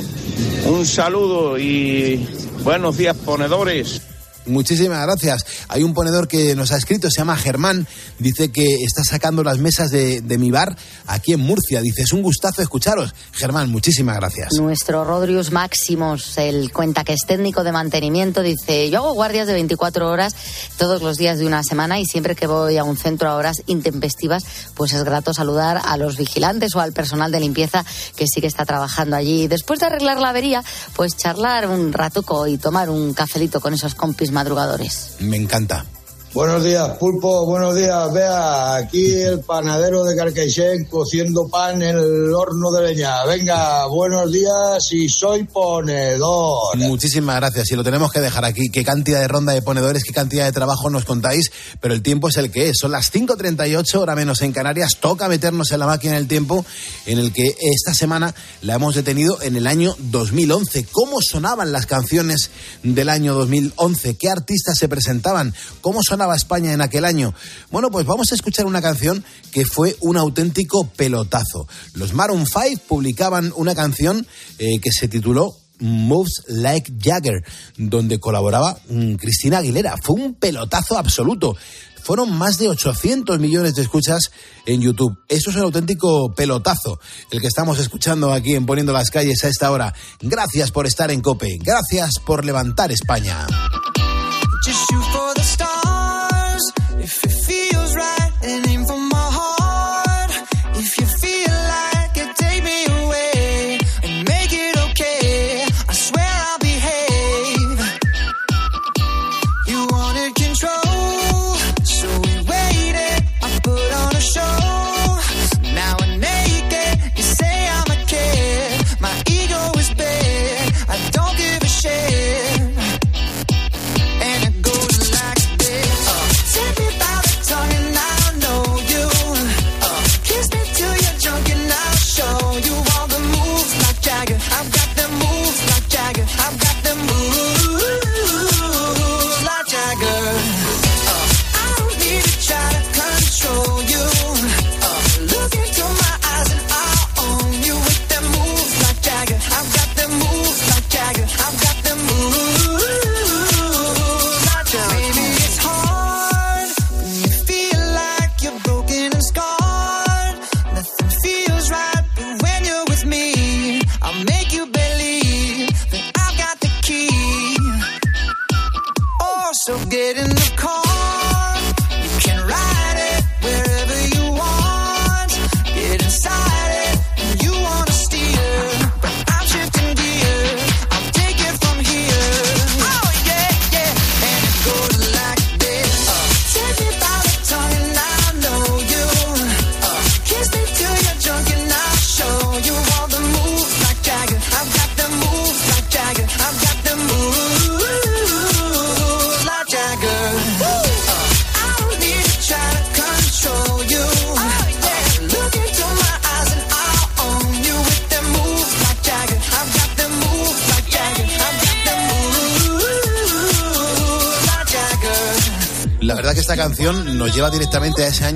Un saludo y buenos días, ponedores. Muchísimas gracias. Hay un ponedor que nos ha escrito, se llama Germán, dice que está sacando las mesas de, mi bar aquí en Murcia. Dice, es un gustazo escucharos. Germán, muchísimas gracias. Nuestro Rodrius Máximos, el cuenta que es técnico de mantenimiento, dice, yo hago guardias de 24 horas todos los días de una semana y siempre que voy a un centro a horas intempestivas, pues es grato saludar a los vigilantes o al personal de limpieza que sí que está trabajando allí. Después de arreglar la avería, pues charlar un ratuco y tomar un cafelito con esos compis madrugadores. Me encanta. Buenos días, Pulpo. Buenos días. Vea, aquí el panadero de Carcaixent cociendo pan en el horno de leña. Venga, buenos días y soy ponedor. Muchísimas gracias. Y lo tenemos que dejar aquí. Qué cantidad de ronda de ponedores, qué cantidad de trabajo nos contáis, pero el tiempo es el que es. Son las 5.38, hora menos en Canarias. Toca meternos en la máquina del tiempo, en el que esta semana la hemos detenido en el año 2011. ¿Cómo sonaban las canciones del año 2011? ¿Qué artistas se presentaban? ¿Cómo sonaba España en aquel año? Bueno, pues vamos a escuchar una canción que fue un auténtico pelotazo. Los Maroon 5 publicaban una canción eh, que se tituló Moves Like Jagger, donde colaboraba mm, Cristina Aguilera. Fue un pelotazo absoluto. Fueron más de 800 millones de escuchas en YouTube. Eso es un auténtico pelotazo, el que estamos escuchando aquí en Poniendo las calles a esta hora. Gracias por estar en Cope. Gracias por levantar España. If it feels right and aim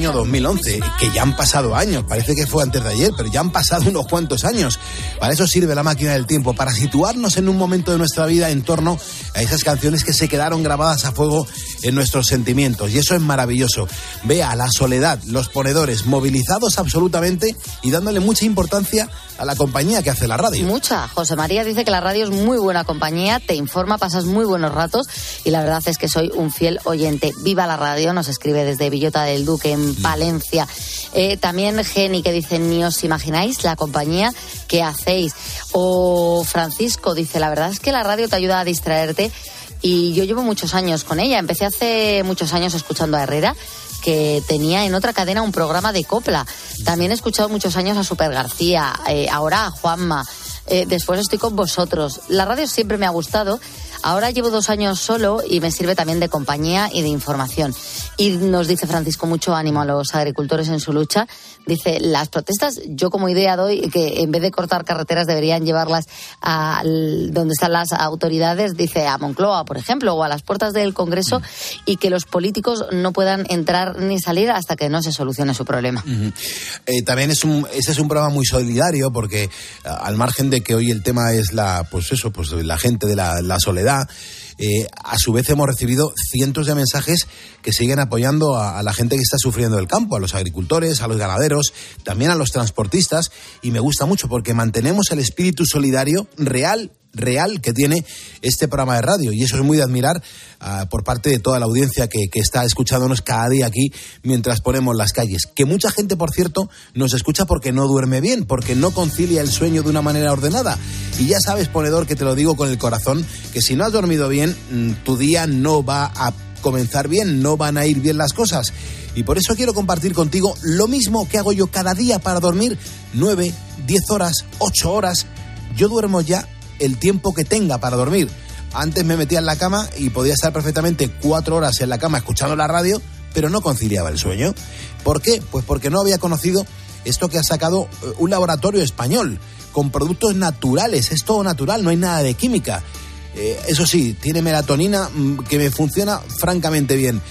año 2011, que ya han pasado años, parece que fue antes de ayer, pero ya han pasado unos cuantos años. Para eso sirve la máquina del tiempo, para situarnos en un momento de nuestra vida en torno a esas canciones que se quedaron grabadas a fuego en nuestros sentimientos. Y eso es maravilloso. Vea la soledad, los ponedores, movilizados absolutamente y dándole mucha importancia a la compañía que hace la radio. Mucha. José María dice que la radio es muy buena compañía, te informa, pasas muy buenos ratos y la verdad es que soy un fiel oyente. Viva la radio, nos escribe desde Villota del Duque en Valencia. Eh, también Geni que dice, ni os imagináis la compañía que hacéis. O Francisco dice, la verdad es que la radio te ayuda a distraerte y yo llevo muchos años con ella. Empecé hace muchos años escuchando a Herrera que tenía en otra cadena un programa de copla. También he escuchado muchos años a Super García, eh, ahora a Juanma. Eh, después estoy con vosotros. La radio siempre me ha gustado. Ahora llevo dos años solo y me sirve también de compañía y de información. Y nos dice Francisco mucho ánimo a los agricultores en su lucha. Dice, las protestas, yo como idea doy que en vez de cortar carreteras deberían llevarlas a donde están las autoridades, dice a Moncloa, por ejemplo, o a las puertas del Congreso y que los políticos no puedan entrar ni salir hasta que no se solucione su problema. Eh, también es un, este es un programa muy solidario porque a- al margen que hoy el tema es la, pues eso, pues la gente de la, la soledad, eh, a su vez hemos recibido cientos de mensajes que siguen apoyando a, a la gente que está sufriendo el campo, a los agricultores, a los ganaderos, también a los transportistas. Y me gusta mucho porque mantenemos el espíritu solidario real real que tiene este programa de radio y eso es muy de admirar ah, por parte de toda la audiencia que, está escuchándonos cada día aquí mientras ponemos las calles. Que mucha gente, por cierto, nos escucha porque no duerme bien, porque no concilia el sueño de una manera ordenada. Y ya sabes, ponedor, que te lo digo con el corazón, que si no has dormido bien, mm, tu día no va a comenzar bien, no van a ir bien las cosas. Y por eso quiero compartir contigo lo mismo que hago yo cada día para dormir, 9, 10 horas, 8 horas. Yo duermo ya el tiempo que tenga para dormir. Antes me metía en la cama y podía estar perfectamente cuatro horas en la cama escuchando la radio, pero no conciliaba el sueño. ¿Por qué? Pues porque no había conocido esto que ha sacado eh, un laboratorio español, con productos naturales, es todo natural, no hay nada de química. Eh, eso sí, tiene melatonina mm, que me funciona francamente bien.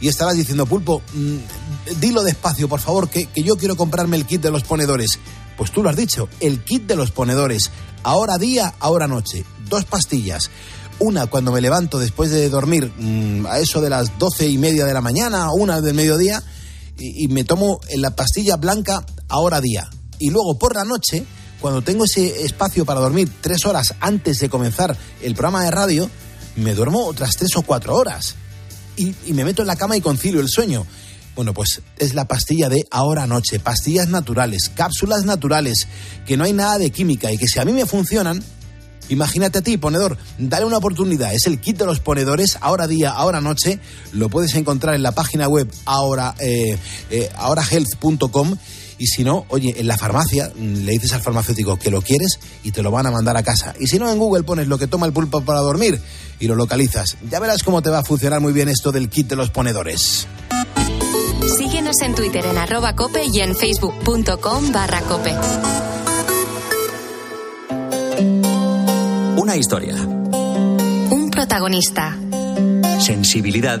Y estarás diciendo, Pulpo, mm, dilo despacio, por favor, que, que yo quiero comprarme el kit de los ponedores. Pues tú lo has dicho, el kit de los ponedores. Ahora día, ahora noche. Dos pastillas. Una cuando me levanto después de dormir mm, a eso de las doce y media de la mañana, una del mediodía, y, me tomo la pastilla blanca ahora día. Y luego por la noche, cuando tengo ese espacio para dormir tres horas antes de comenzar el programa de radio, me duermo otras tres o cuatro horas. Y me meto en la cama y concilio el sueño. Bueno, pues es la pastilla de ahora noche, pastillas naturales, cápsulas naturales, que no hay nada de química y que si a mí me funcionan, imagínate a ti, ponedor, dale una oportunidad. Es el kit de los ponedores, ahora día, ahora noche. Lo puedes encontrar en la página web ahora, eh, eh, ahorahealth.com. Y si no, oye, en la farmacia mm, le dices al farmacéutico que lo quieres y te lo van a mandar a casa. Y si no, en Google pones lo que toma el pulpo para dormir y lo localizas. Ya verás cómo te va a funcionar muy bien esto del kit de los ponedores. Síguenos en Twitter en arroba cope y en facebook.com barra cope. Una historia. Un protagonista Sensibilidad.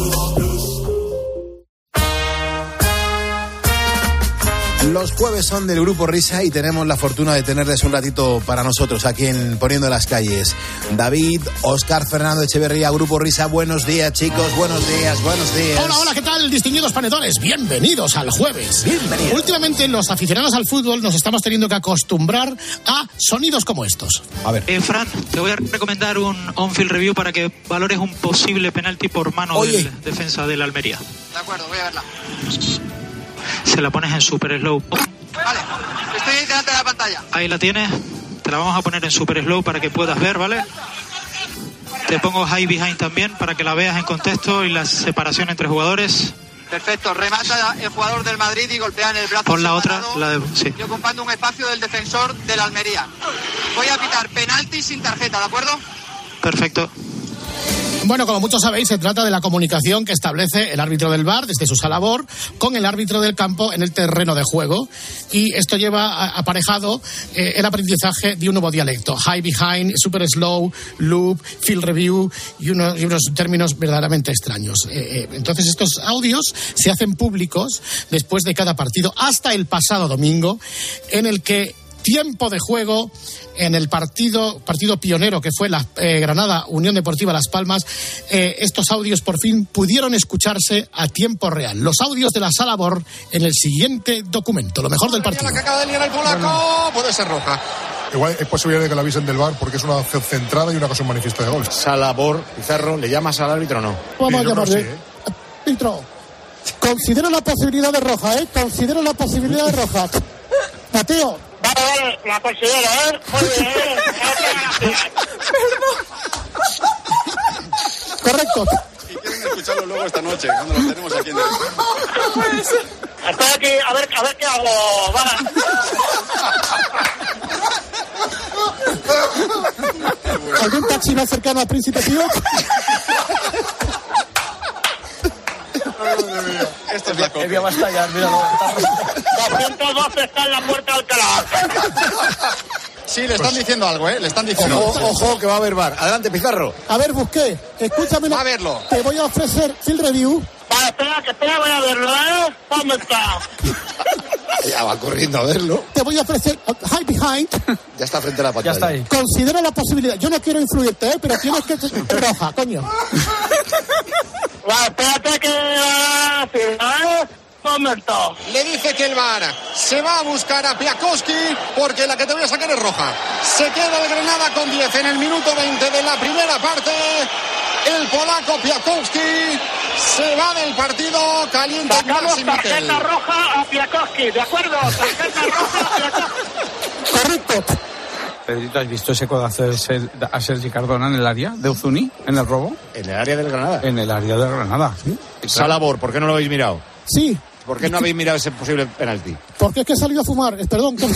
Los jueves son del Grupo Risa y tenemos la fortuna de tenerles un ratito para nosotros aquí en Poniendo las Calles. David, Oscar, Fernando Echeverría, Grupo Risa, buenos días chicos, buenos días, buenos días. Hola, hola, ¿qué tal, distinguidos panedores? Bienvenidos al jueves. Bienvenidos. Últimamente los aficionados al fútbol nos estamos teniendo que acostumbrar a sonidos como estos. A ver. Eh, Fran, te voy a recomendar un on-field review para que valores un posible penalti por mano Oye. del defensa del Almería. De acuerdo, voy a verla. Se la pones en super slow. Vale, estoy delante de la pantalla. Ahí la tienes. Te la vamos a poner en super slow para que puedas ver, ¿vale? Te pongo high behind también para que la veas en contexto y la separación entre jugadores. Perfecto, remata el jugador del Madrid y golpea en el brazo. Pon la otra, la de, sí. Y ocupando un espacio del defensor del Almería. Voy a pitar penalti sin tarjeta, ¿de acuerdo? Perfecto. Bueno, como muchos sabéis, se trata de la comunicación que establece el árbitro del bar desde su labor con el árbitro del campo en el terreno de juego. Y esto lleva aparejado eh, el aprendizaje de un nuevo dialecto. High behind, super slow, loop, field review y unos, y unos términos verdaderamente extraños. Eh, eh, entonces estos audios se hacen públicos después de cada partido hasta el pasado domingo en el que tiempo de juego en el partido partido pionero que fue la eh, Granada Unión Deportiva Las Palmas eh, estos audios por fin pudieron escucharse a tiempo real los audios de la sala BOR en el siguiente documento lo mejor del partido La que acaba de liar el polaco puede ser roja. Igual hay posibilidad de que la avisen del bar porque es una acción centrada y una ocasión manifiesta de gol. Salabor, Pizarro, ¿le llamas al árbitro o no? vamos a sí, ¿eh? árbitro considero la posibilidad de roja eh considero la posibilidad de roja Mateo Vale, vale, la considero, ¿eh? Muy bien, correcto Y quieren escucharlo luego esta noche, cuando lo tenemos aquí en directo. Estoy aquí, a ver, a ver qué hago. Algún taxi más cercano al Príncipe Pío Esto es la copia. va a estallar, míralo. 212 está en la puerta de Alcalá. Sí, le están diciendo algo, ¿eh? Le están diciendo. Ojo, ojo, que va a haber bar. Adelante, Pizarro. A ver, busqué. Escúchame. Va a verlo. Te voy a ofrecer field review. Vale, espera, que espera, voy a verlo, ¿eh? ¿Dónde está? Ya va corriendo a verlo. Te voy a ofrecer high behind. Ya está frente a la pantalla. Considera la posibilidad. Yo no quiero influirte, ¿eh? pero tienes que. Roja, coño. Va, espérate que va a decir, ¿eh? ¿Dónde está? Le dice que el VAR se va a buscar a Piakowski porque la que te voy a sacar es roja. Se queda el Granada con 10 en el minuto 20 de la primera parte. El polaco Piakowski se va del partido caliente Sacamos tarjeta roja a Piakowski, ¿de acuerdo? Tarjeta roja a Piakowski. Correcto. Pedrito, ¿has visto ese codazo a Sergi Cardona en el área de Uzuni, en el robo? En el área del Granada. En el área de Granada. Salabor, ¿por qué no lo habéis mirado? Sí, ¿Por qué no habéis mirado ese posible penalti? porque es que he salido a fumar. Eh, Perdón, ¿qué?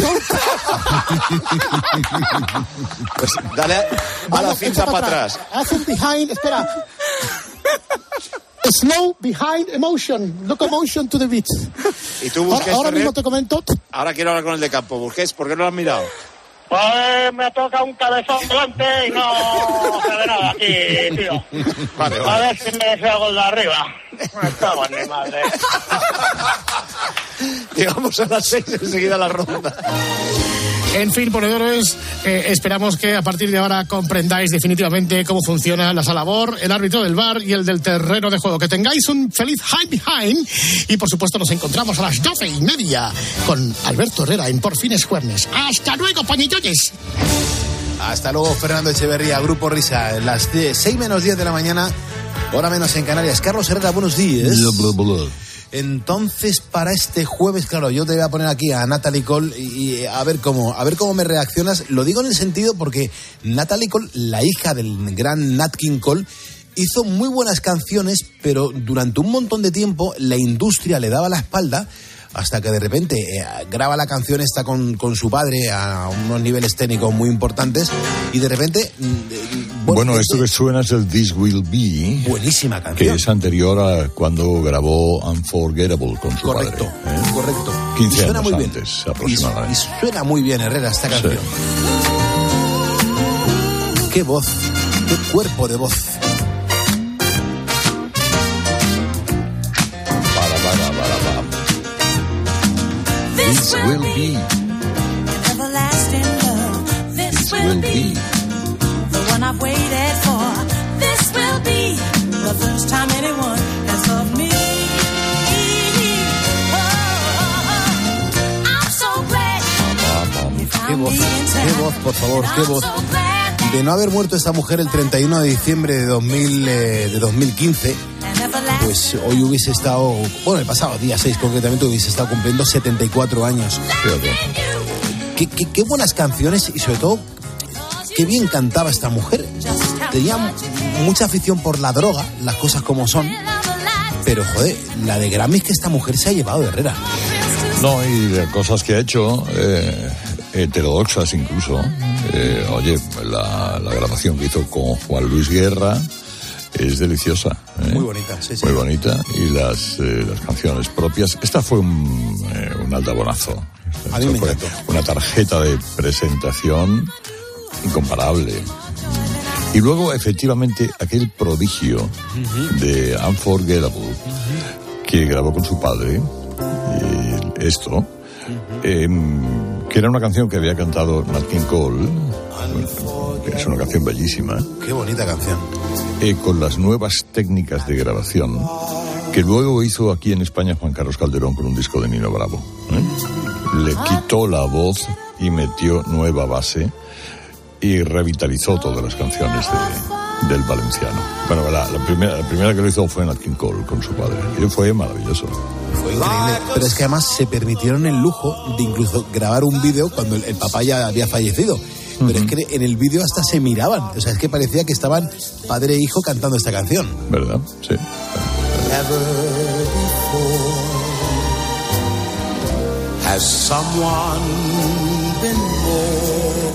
Pues dale a Vamos, la cinta para atrás. Haz un behind, espera. Slow behind emotion. Locomotion to the beat. Y tú Ahora, busques ahora mismo te comento. Ahora quiero hablar con el de campo. Busques, ¿por qué no lo has mirado? Pues me toca un cabezón delante y no se ve nada aquí, tío. Vale, A ver si me hago el de arriba. Cago en mi madre. Llegamos a las seis enseguida la ronda. En fin, ponedores, eh, esperamos que a partir de ahora comprendáis definitivamente cómo funciona la sala BOR, el árbitro del bar y el del terreno de juego. Que tengáis un feliz high behind y por supuesto nos encontramos a las doce y media con Alberto Herrera en Por Fines Juernes. ¡Hasta luego, pañitos! Hasta luego, Fernando Echeverría, Grupo Risa, las 6 menos 10 de la mañana, hora menos en Canarias. Carlos Herrera, buenos días. Entonces, para este jueves, claro, yo te voy a poner aquí a Natalie Cole y, a ver cómo, a ver cómo me reaccionas. Lo digo en el sentido porque Natalie Cole, la hija del gran Nat King Cole, hizo muy buenas canciones, pero durante un montón de tiempo la industria le daba la espalda hasta que de repente eh, graba la canción esta con, con su padre a unos niveles técnicos muy importantes y de repente mm, eh, Bueno, esto que suena es el This Will Be. Buenísima Que canción. es anterior a cuando grabó Unforgettable con su Correcto, padre. ¿eh? correcto. 15 Y suena años muy bien. antes, Y, aproximadamente. y suena muy bien, Herrera, esta canción. Qué voz, qué cuerpo de voz. This will be. Everlasting love. This This will will be be. the one I've waited for. This will be the first time anyone has loved me. Oh. Qué voz, qué voz, por favor, qué voz. De no haber muerto esta mujer el 31 de diciembre de, 2000, eh, de 2015, pues hoy hubiese estado, bueno, el pasado día 6 concretamente, hubiese estado cumpliendo 74 años. Qué, qué- qué buenas canciones y sobre todo, qué bien cantaba esta mujer. Tenía mu- mucha afición por la droga, las cosas como son, pero joder, la de Grammys que esta mujer se ha llevado de Herrera. No, y de cosas que ha hecho, eh, heterodoxas incluso. Eh, oye, la, la grabación que hizo con Juan Luis Guerra es deliciosa. ¿eh? Muy bonita, sí, sí. Muy bonita. Y las, eh, las canciones propias. Esta fue un, eh, un aldabonazo. A mí Esta me fue encantó. Una tarjeta de presentación incomparable. Y luego, efectivamente, aquel prodigio de Unforgettable que grabó con su padre, eh, esto, em, que era una canción que había cantado Nat King Cole, que es una canción bellísima, Qué bonita canción. Eh, con las nuevas técnicas de grabación que luego hizo aquí en España Juan Carlos Calderón con un disco de Nino Bravo. ¿eh? Le quitó la voz y metió nueva base y revitalizó todas las canciones de- del valenciano. Bueno, la, la primera, la primera que lo hizo fue Nat King Cole con su padre y fue maravilloso. Fue increíble. Pero es que además se permitieron el lujo de incluso grabar un vídeo cuando el, el papá ya había fallecido. Pero es que en el vídeo hasta se miraban. O sea, es que parecía que estaban padre e hijo cantando esta canción. ¿Verdad? Sí.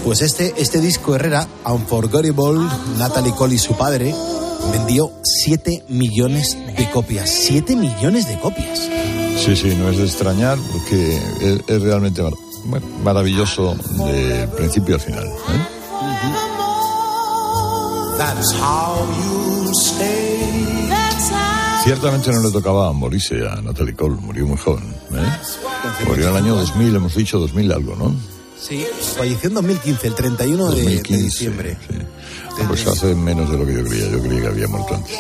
Pues este, este disco Herrera, Unforgettable, Natalie Cole y su padre, vendió 7 millones de copias. 7 millones de copias. Sí, sí, no es de extrañar porque es, es realmente mar- bueno, maravilloso de principio al final. ¿eh? That's how you stay. That's how. Ciertamente no le tocaba morirse a Natalie Cole, murió muy joven. ¿eh? Murió en el año 2000, hemos dicho 2000 algo, ¿no? Sí, falleció en 2015, el 31 de- de, 2015, diciembre. Pues hace menos de lo que yo creía, yo creía que había muerto antes.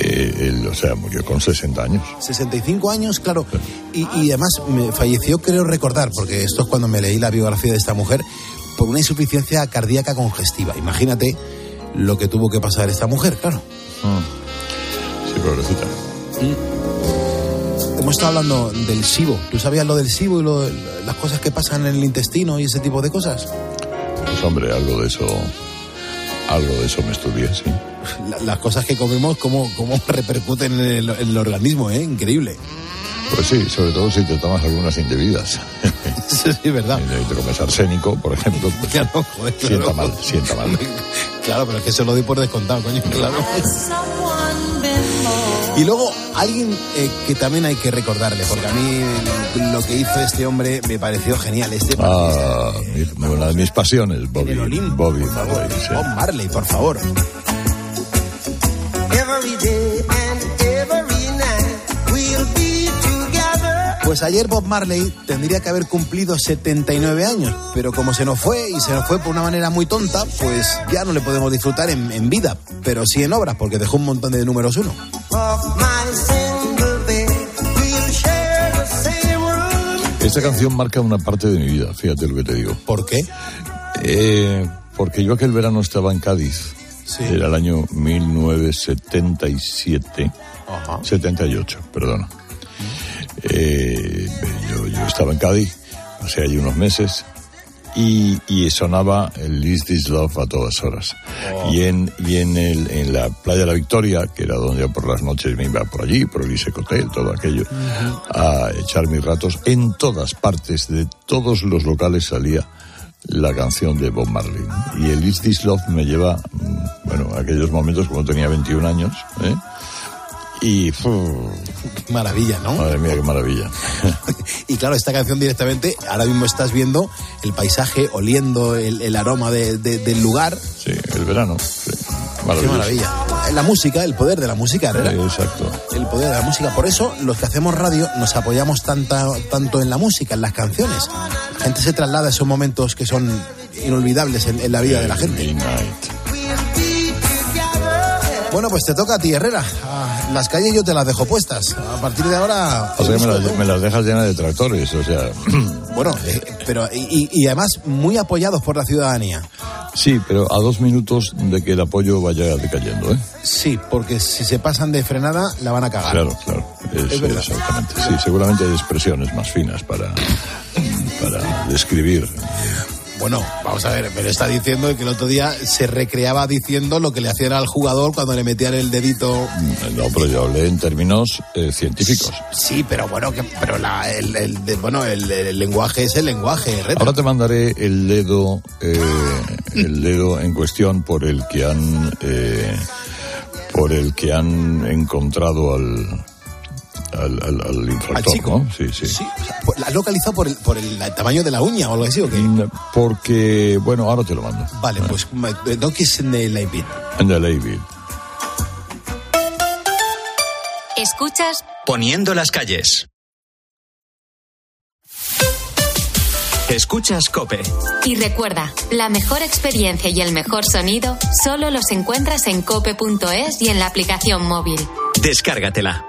Eh, él, o sea, murió con 60 años. 65 años, claro. Y, y además me falleció, creo recordar, porque esto es cuando me leí la biografía de esta mujer, por una insuficiencia cardíaca congestiva. Imagínate lo que tuvo que pasar esta mujer, claro. Sí, pobrecita. Hemos estado hablando del SIBO. ¿Tú sabías lo del SIBO y lo- las cosas que pasan en el intestino y ese tipo de cosas? Pues hombre, algo de eso, algo de eso me estudié, sí. La- las cosas que comemos, cómo, cómo repercuten en el, en el organismo, ¿eh? Increíble. Pues sí, sobre todo si te tomas algunas indebidas. sí, verdad. Si te comes arsénico, por ejemplo, pues sienta mal, sienta mal. Claro, pero es que se lo doy por descontado, coño, claro. Y luego, alguien eh, que también hay que recordarle, porque a mí lo que hizo este hombre me pareció genial. Este Ah, mi- una de mis pasiones, Bobby, Bobby Marley, sí. Bob Marley, por favor. Pues ayer Bob Marley tendría que haber cumplido 79 años, pero como se nos fue y se nos fue por una manera muy tonta, pues ya no le podemos disfrutar en, en vida, pero sí en obras, porque dejó un montón de números uno. Esta canción marca una parte de mi vida, fíjate lo que te digo. ¿Por qué? Eh, porque yo aquel verano estaba en Cádiz. Era el año 1977. 78, perdona. Eh, yo, yo estaba en Cádiz, pasé allí unos meses y, y sonaba el Is This Love a todas horas. Y en, y en, el, en la playa de la Victoria, que era donde yo por las noches me iba por allí, por el Isaac Hotel, todo aquello, a echar mis ratos, en todas partes, de todos los locales salía la canción de Bob Marley. Y el Is This Love me lleva, mm, bueno, a aquellos momentos como tenía 21 años, ¿eh? Y... Maravilla, ¿no? Madre mía, qué maravilla. Y claro, esta canción directamente, ahora mismo estás viendo el paisaje, oliendo el, el aroma de- de- del lugar. Sí, el verano. sí. Qué maravilla. La música, el poder de la música, Herrera. Eh, Exacto. El poder de la música. Por eso los que hacemos radio nos apoyamos tanta, tanto en la música, en las canciones. La gente se traslada a esos momentos que son inolvidables en, en la vida de la gente. Bueno, pues te toca a ti, Herrera. Ah, Las calles yo te las dejo puestas. A partir de ahora... O sea me las, me las dejas llenas de tractores, o sea. Bueno, eh, pero y, y además muy apoyados por la ciudadanía. Sí, pero a dos minutos de que el apoyo vaya decayendo, ¿eh? Sí, porque si se pasan de frenada la van a cagar. Claro, claro. Es-. Exactamente. Sí, seguramente hay expresiones más finas para, para describir. Bueno, vamos a ver, pero está diciendo que el otro día se recreaba diciendo lo que le hacían al jugador cuando le metían el dedito. No, pero yo hablé en términos eh, científicos. Sí, pero bueno, que, pero la- el, el- de- bueno, el, el lenguaje es el lenguaje, Herrera. Ahora te mandaré el dedo, eh, el dedo en cuestión por el que han, eh, por el que han encontrado al, al, al, al infractor, Al chico. ¿no? Sí, sí. Sí, o sea, pues, ¿la has localizado por el, por el tamaño de la uña o algo así o qué? Porque, bueno, ahora te lo mando. Vale, pues no kiss in the light beat. En the Leyville. Escuchas Poniendo las calles. Escuchas Cope. y recuerda, la mejor experiencia y el mejor sonido solo los encuentras en cope.es y en la aplicación móvil. Descárgatela.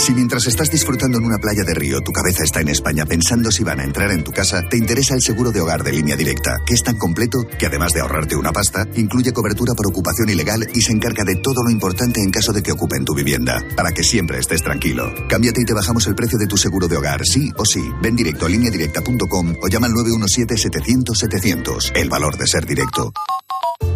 Si mientras estás disfrutando en una playa de Río tu cabeza está en España pensando si van a entrar en tu casa, te interesa el seguro de hogar de línea directa, que es tan completo que además de ahorrarte una pasta, incluye cobertura por ocupación ilegal y se encarga de todo lo importante en caso de que ocupen tu vivienda, para que siempre estés tranquilo. Cámbiate y te bajamos el precio de tu seguro de hogar, sí o sí. Ven directo a lineadirecta.com o llama al 917-700-700. El valor de ser directo.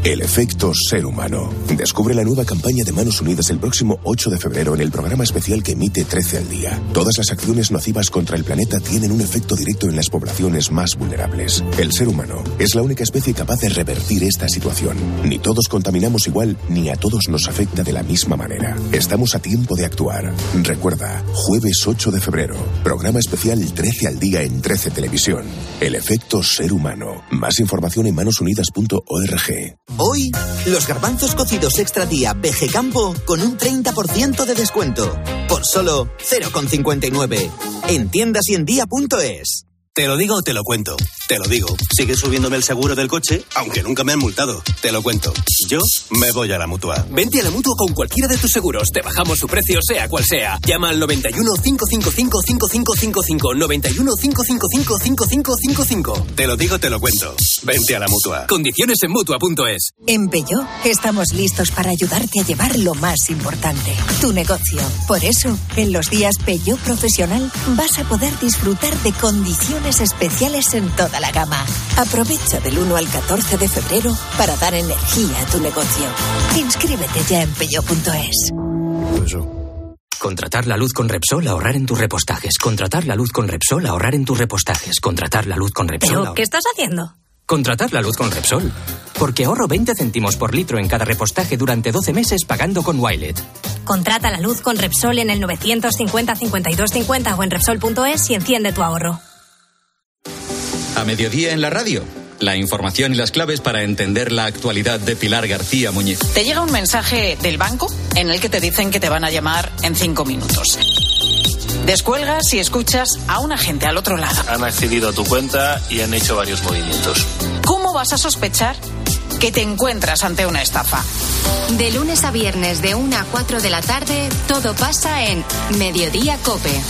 El efecto ser humano. Descubre la nueva campaña de Manos Unidas el próximo 8 de febrero en el programa especial que emite 13 al día. Todas las acciones nocivas contra el planeta tienen un efecto directo en las poblaciones más vulnerables. El ser humano es la única especie capaz de revertir esta situación. Ni todos contaminamos igual, ni a todos nos afecta de la misma manera. Estamos a tiempo de actuar. Recuerda, jueves 8 de febrero, programa especial 13 al día en 13 Televisión. El efecto ser humano. Más información en manosunidas.org. Hoy, los garbanzos cocidos extra día Campo con un 30% de descuento. Por solo 0,59. En tiendas y en día.es. Te lo digo o te lo cuento. Te lo digo. Sigue subiéndome el seguro del coche, aunque nunca me han multado. Te lo cuento. Yo me voy a la mutua. Vente a la mutua con cualquiera de tus seguros. Te bajamos su precio, sea cual sea. Llama al 91 555 5555. 91 555 5555. Te lo digo, te lo cuento. Vente a la mutua. Condiciones en mutua.es. En Peugeot estamos listos para ayudarte a llevar lo más importante, tu negocio. Por eso, en los días Peugeot Profesional vas a poder disfrutar de condiciones especiales en toda la gama. Aprovecha del 1 al 14 de febrero para dar energía a tu negocio. Inscríbete ya en peugeot.es. Contratar la luz con Repsol, ahorrar en tus repostajes. Contratar la luz con Repsol, ahorrar en tus repostajes. Contratar la luz con Repsol. ¿Pero qué estás haciendo? Contratar la luz con Repsol. Porque ahorro 20 céntimos por litro en cada repostaje durante 12 meses pagando con Wilet. Contrata la luz con Repsol en el 950 52 50 o en Repsol.es y enciende tu ahorro. A mediodía en la radio. La información y las claves para entender la actualidad de Pilar García Muñiz. Te llega un mensaje del banco en el que te dicen que te van a llamar en cinco minutos. Descuelgas y escuchas a un agente al otro lado. Han accedido a tu cuenta y han hecho varios movimientos. ¿Cómo vas a sospechar que te encuentras ante una estafa? De lunes a viernes de 1 a 4 de la tarde, todo pasa en Mediodía Cope.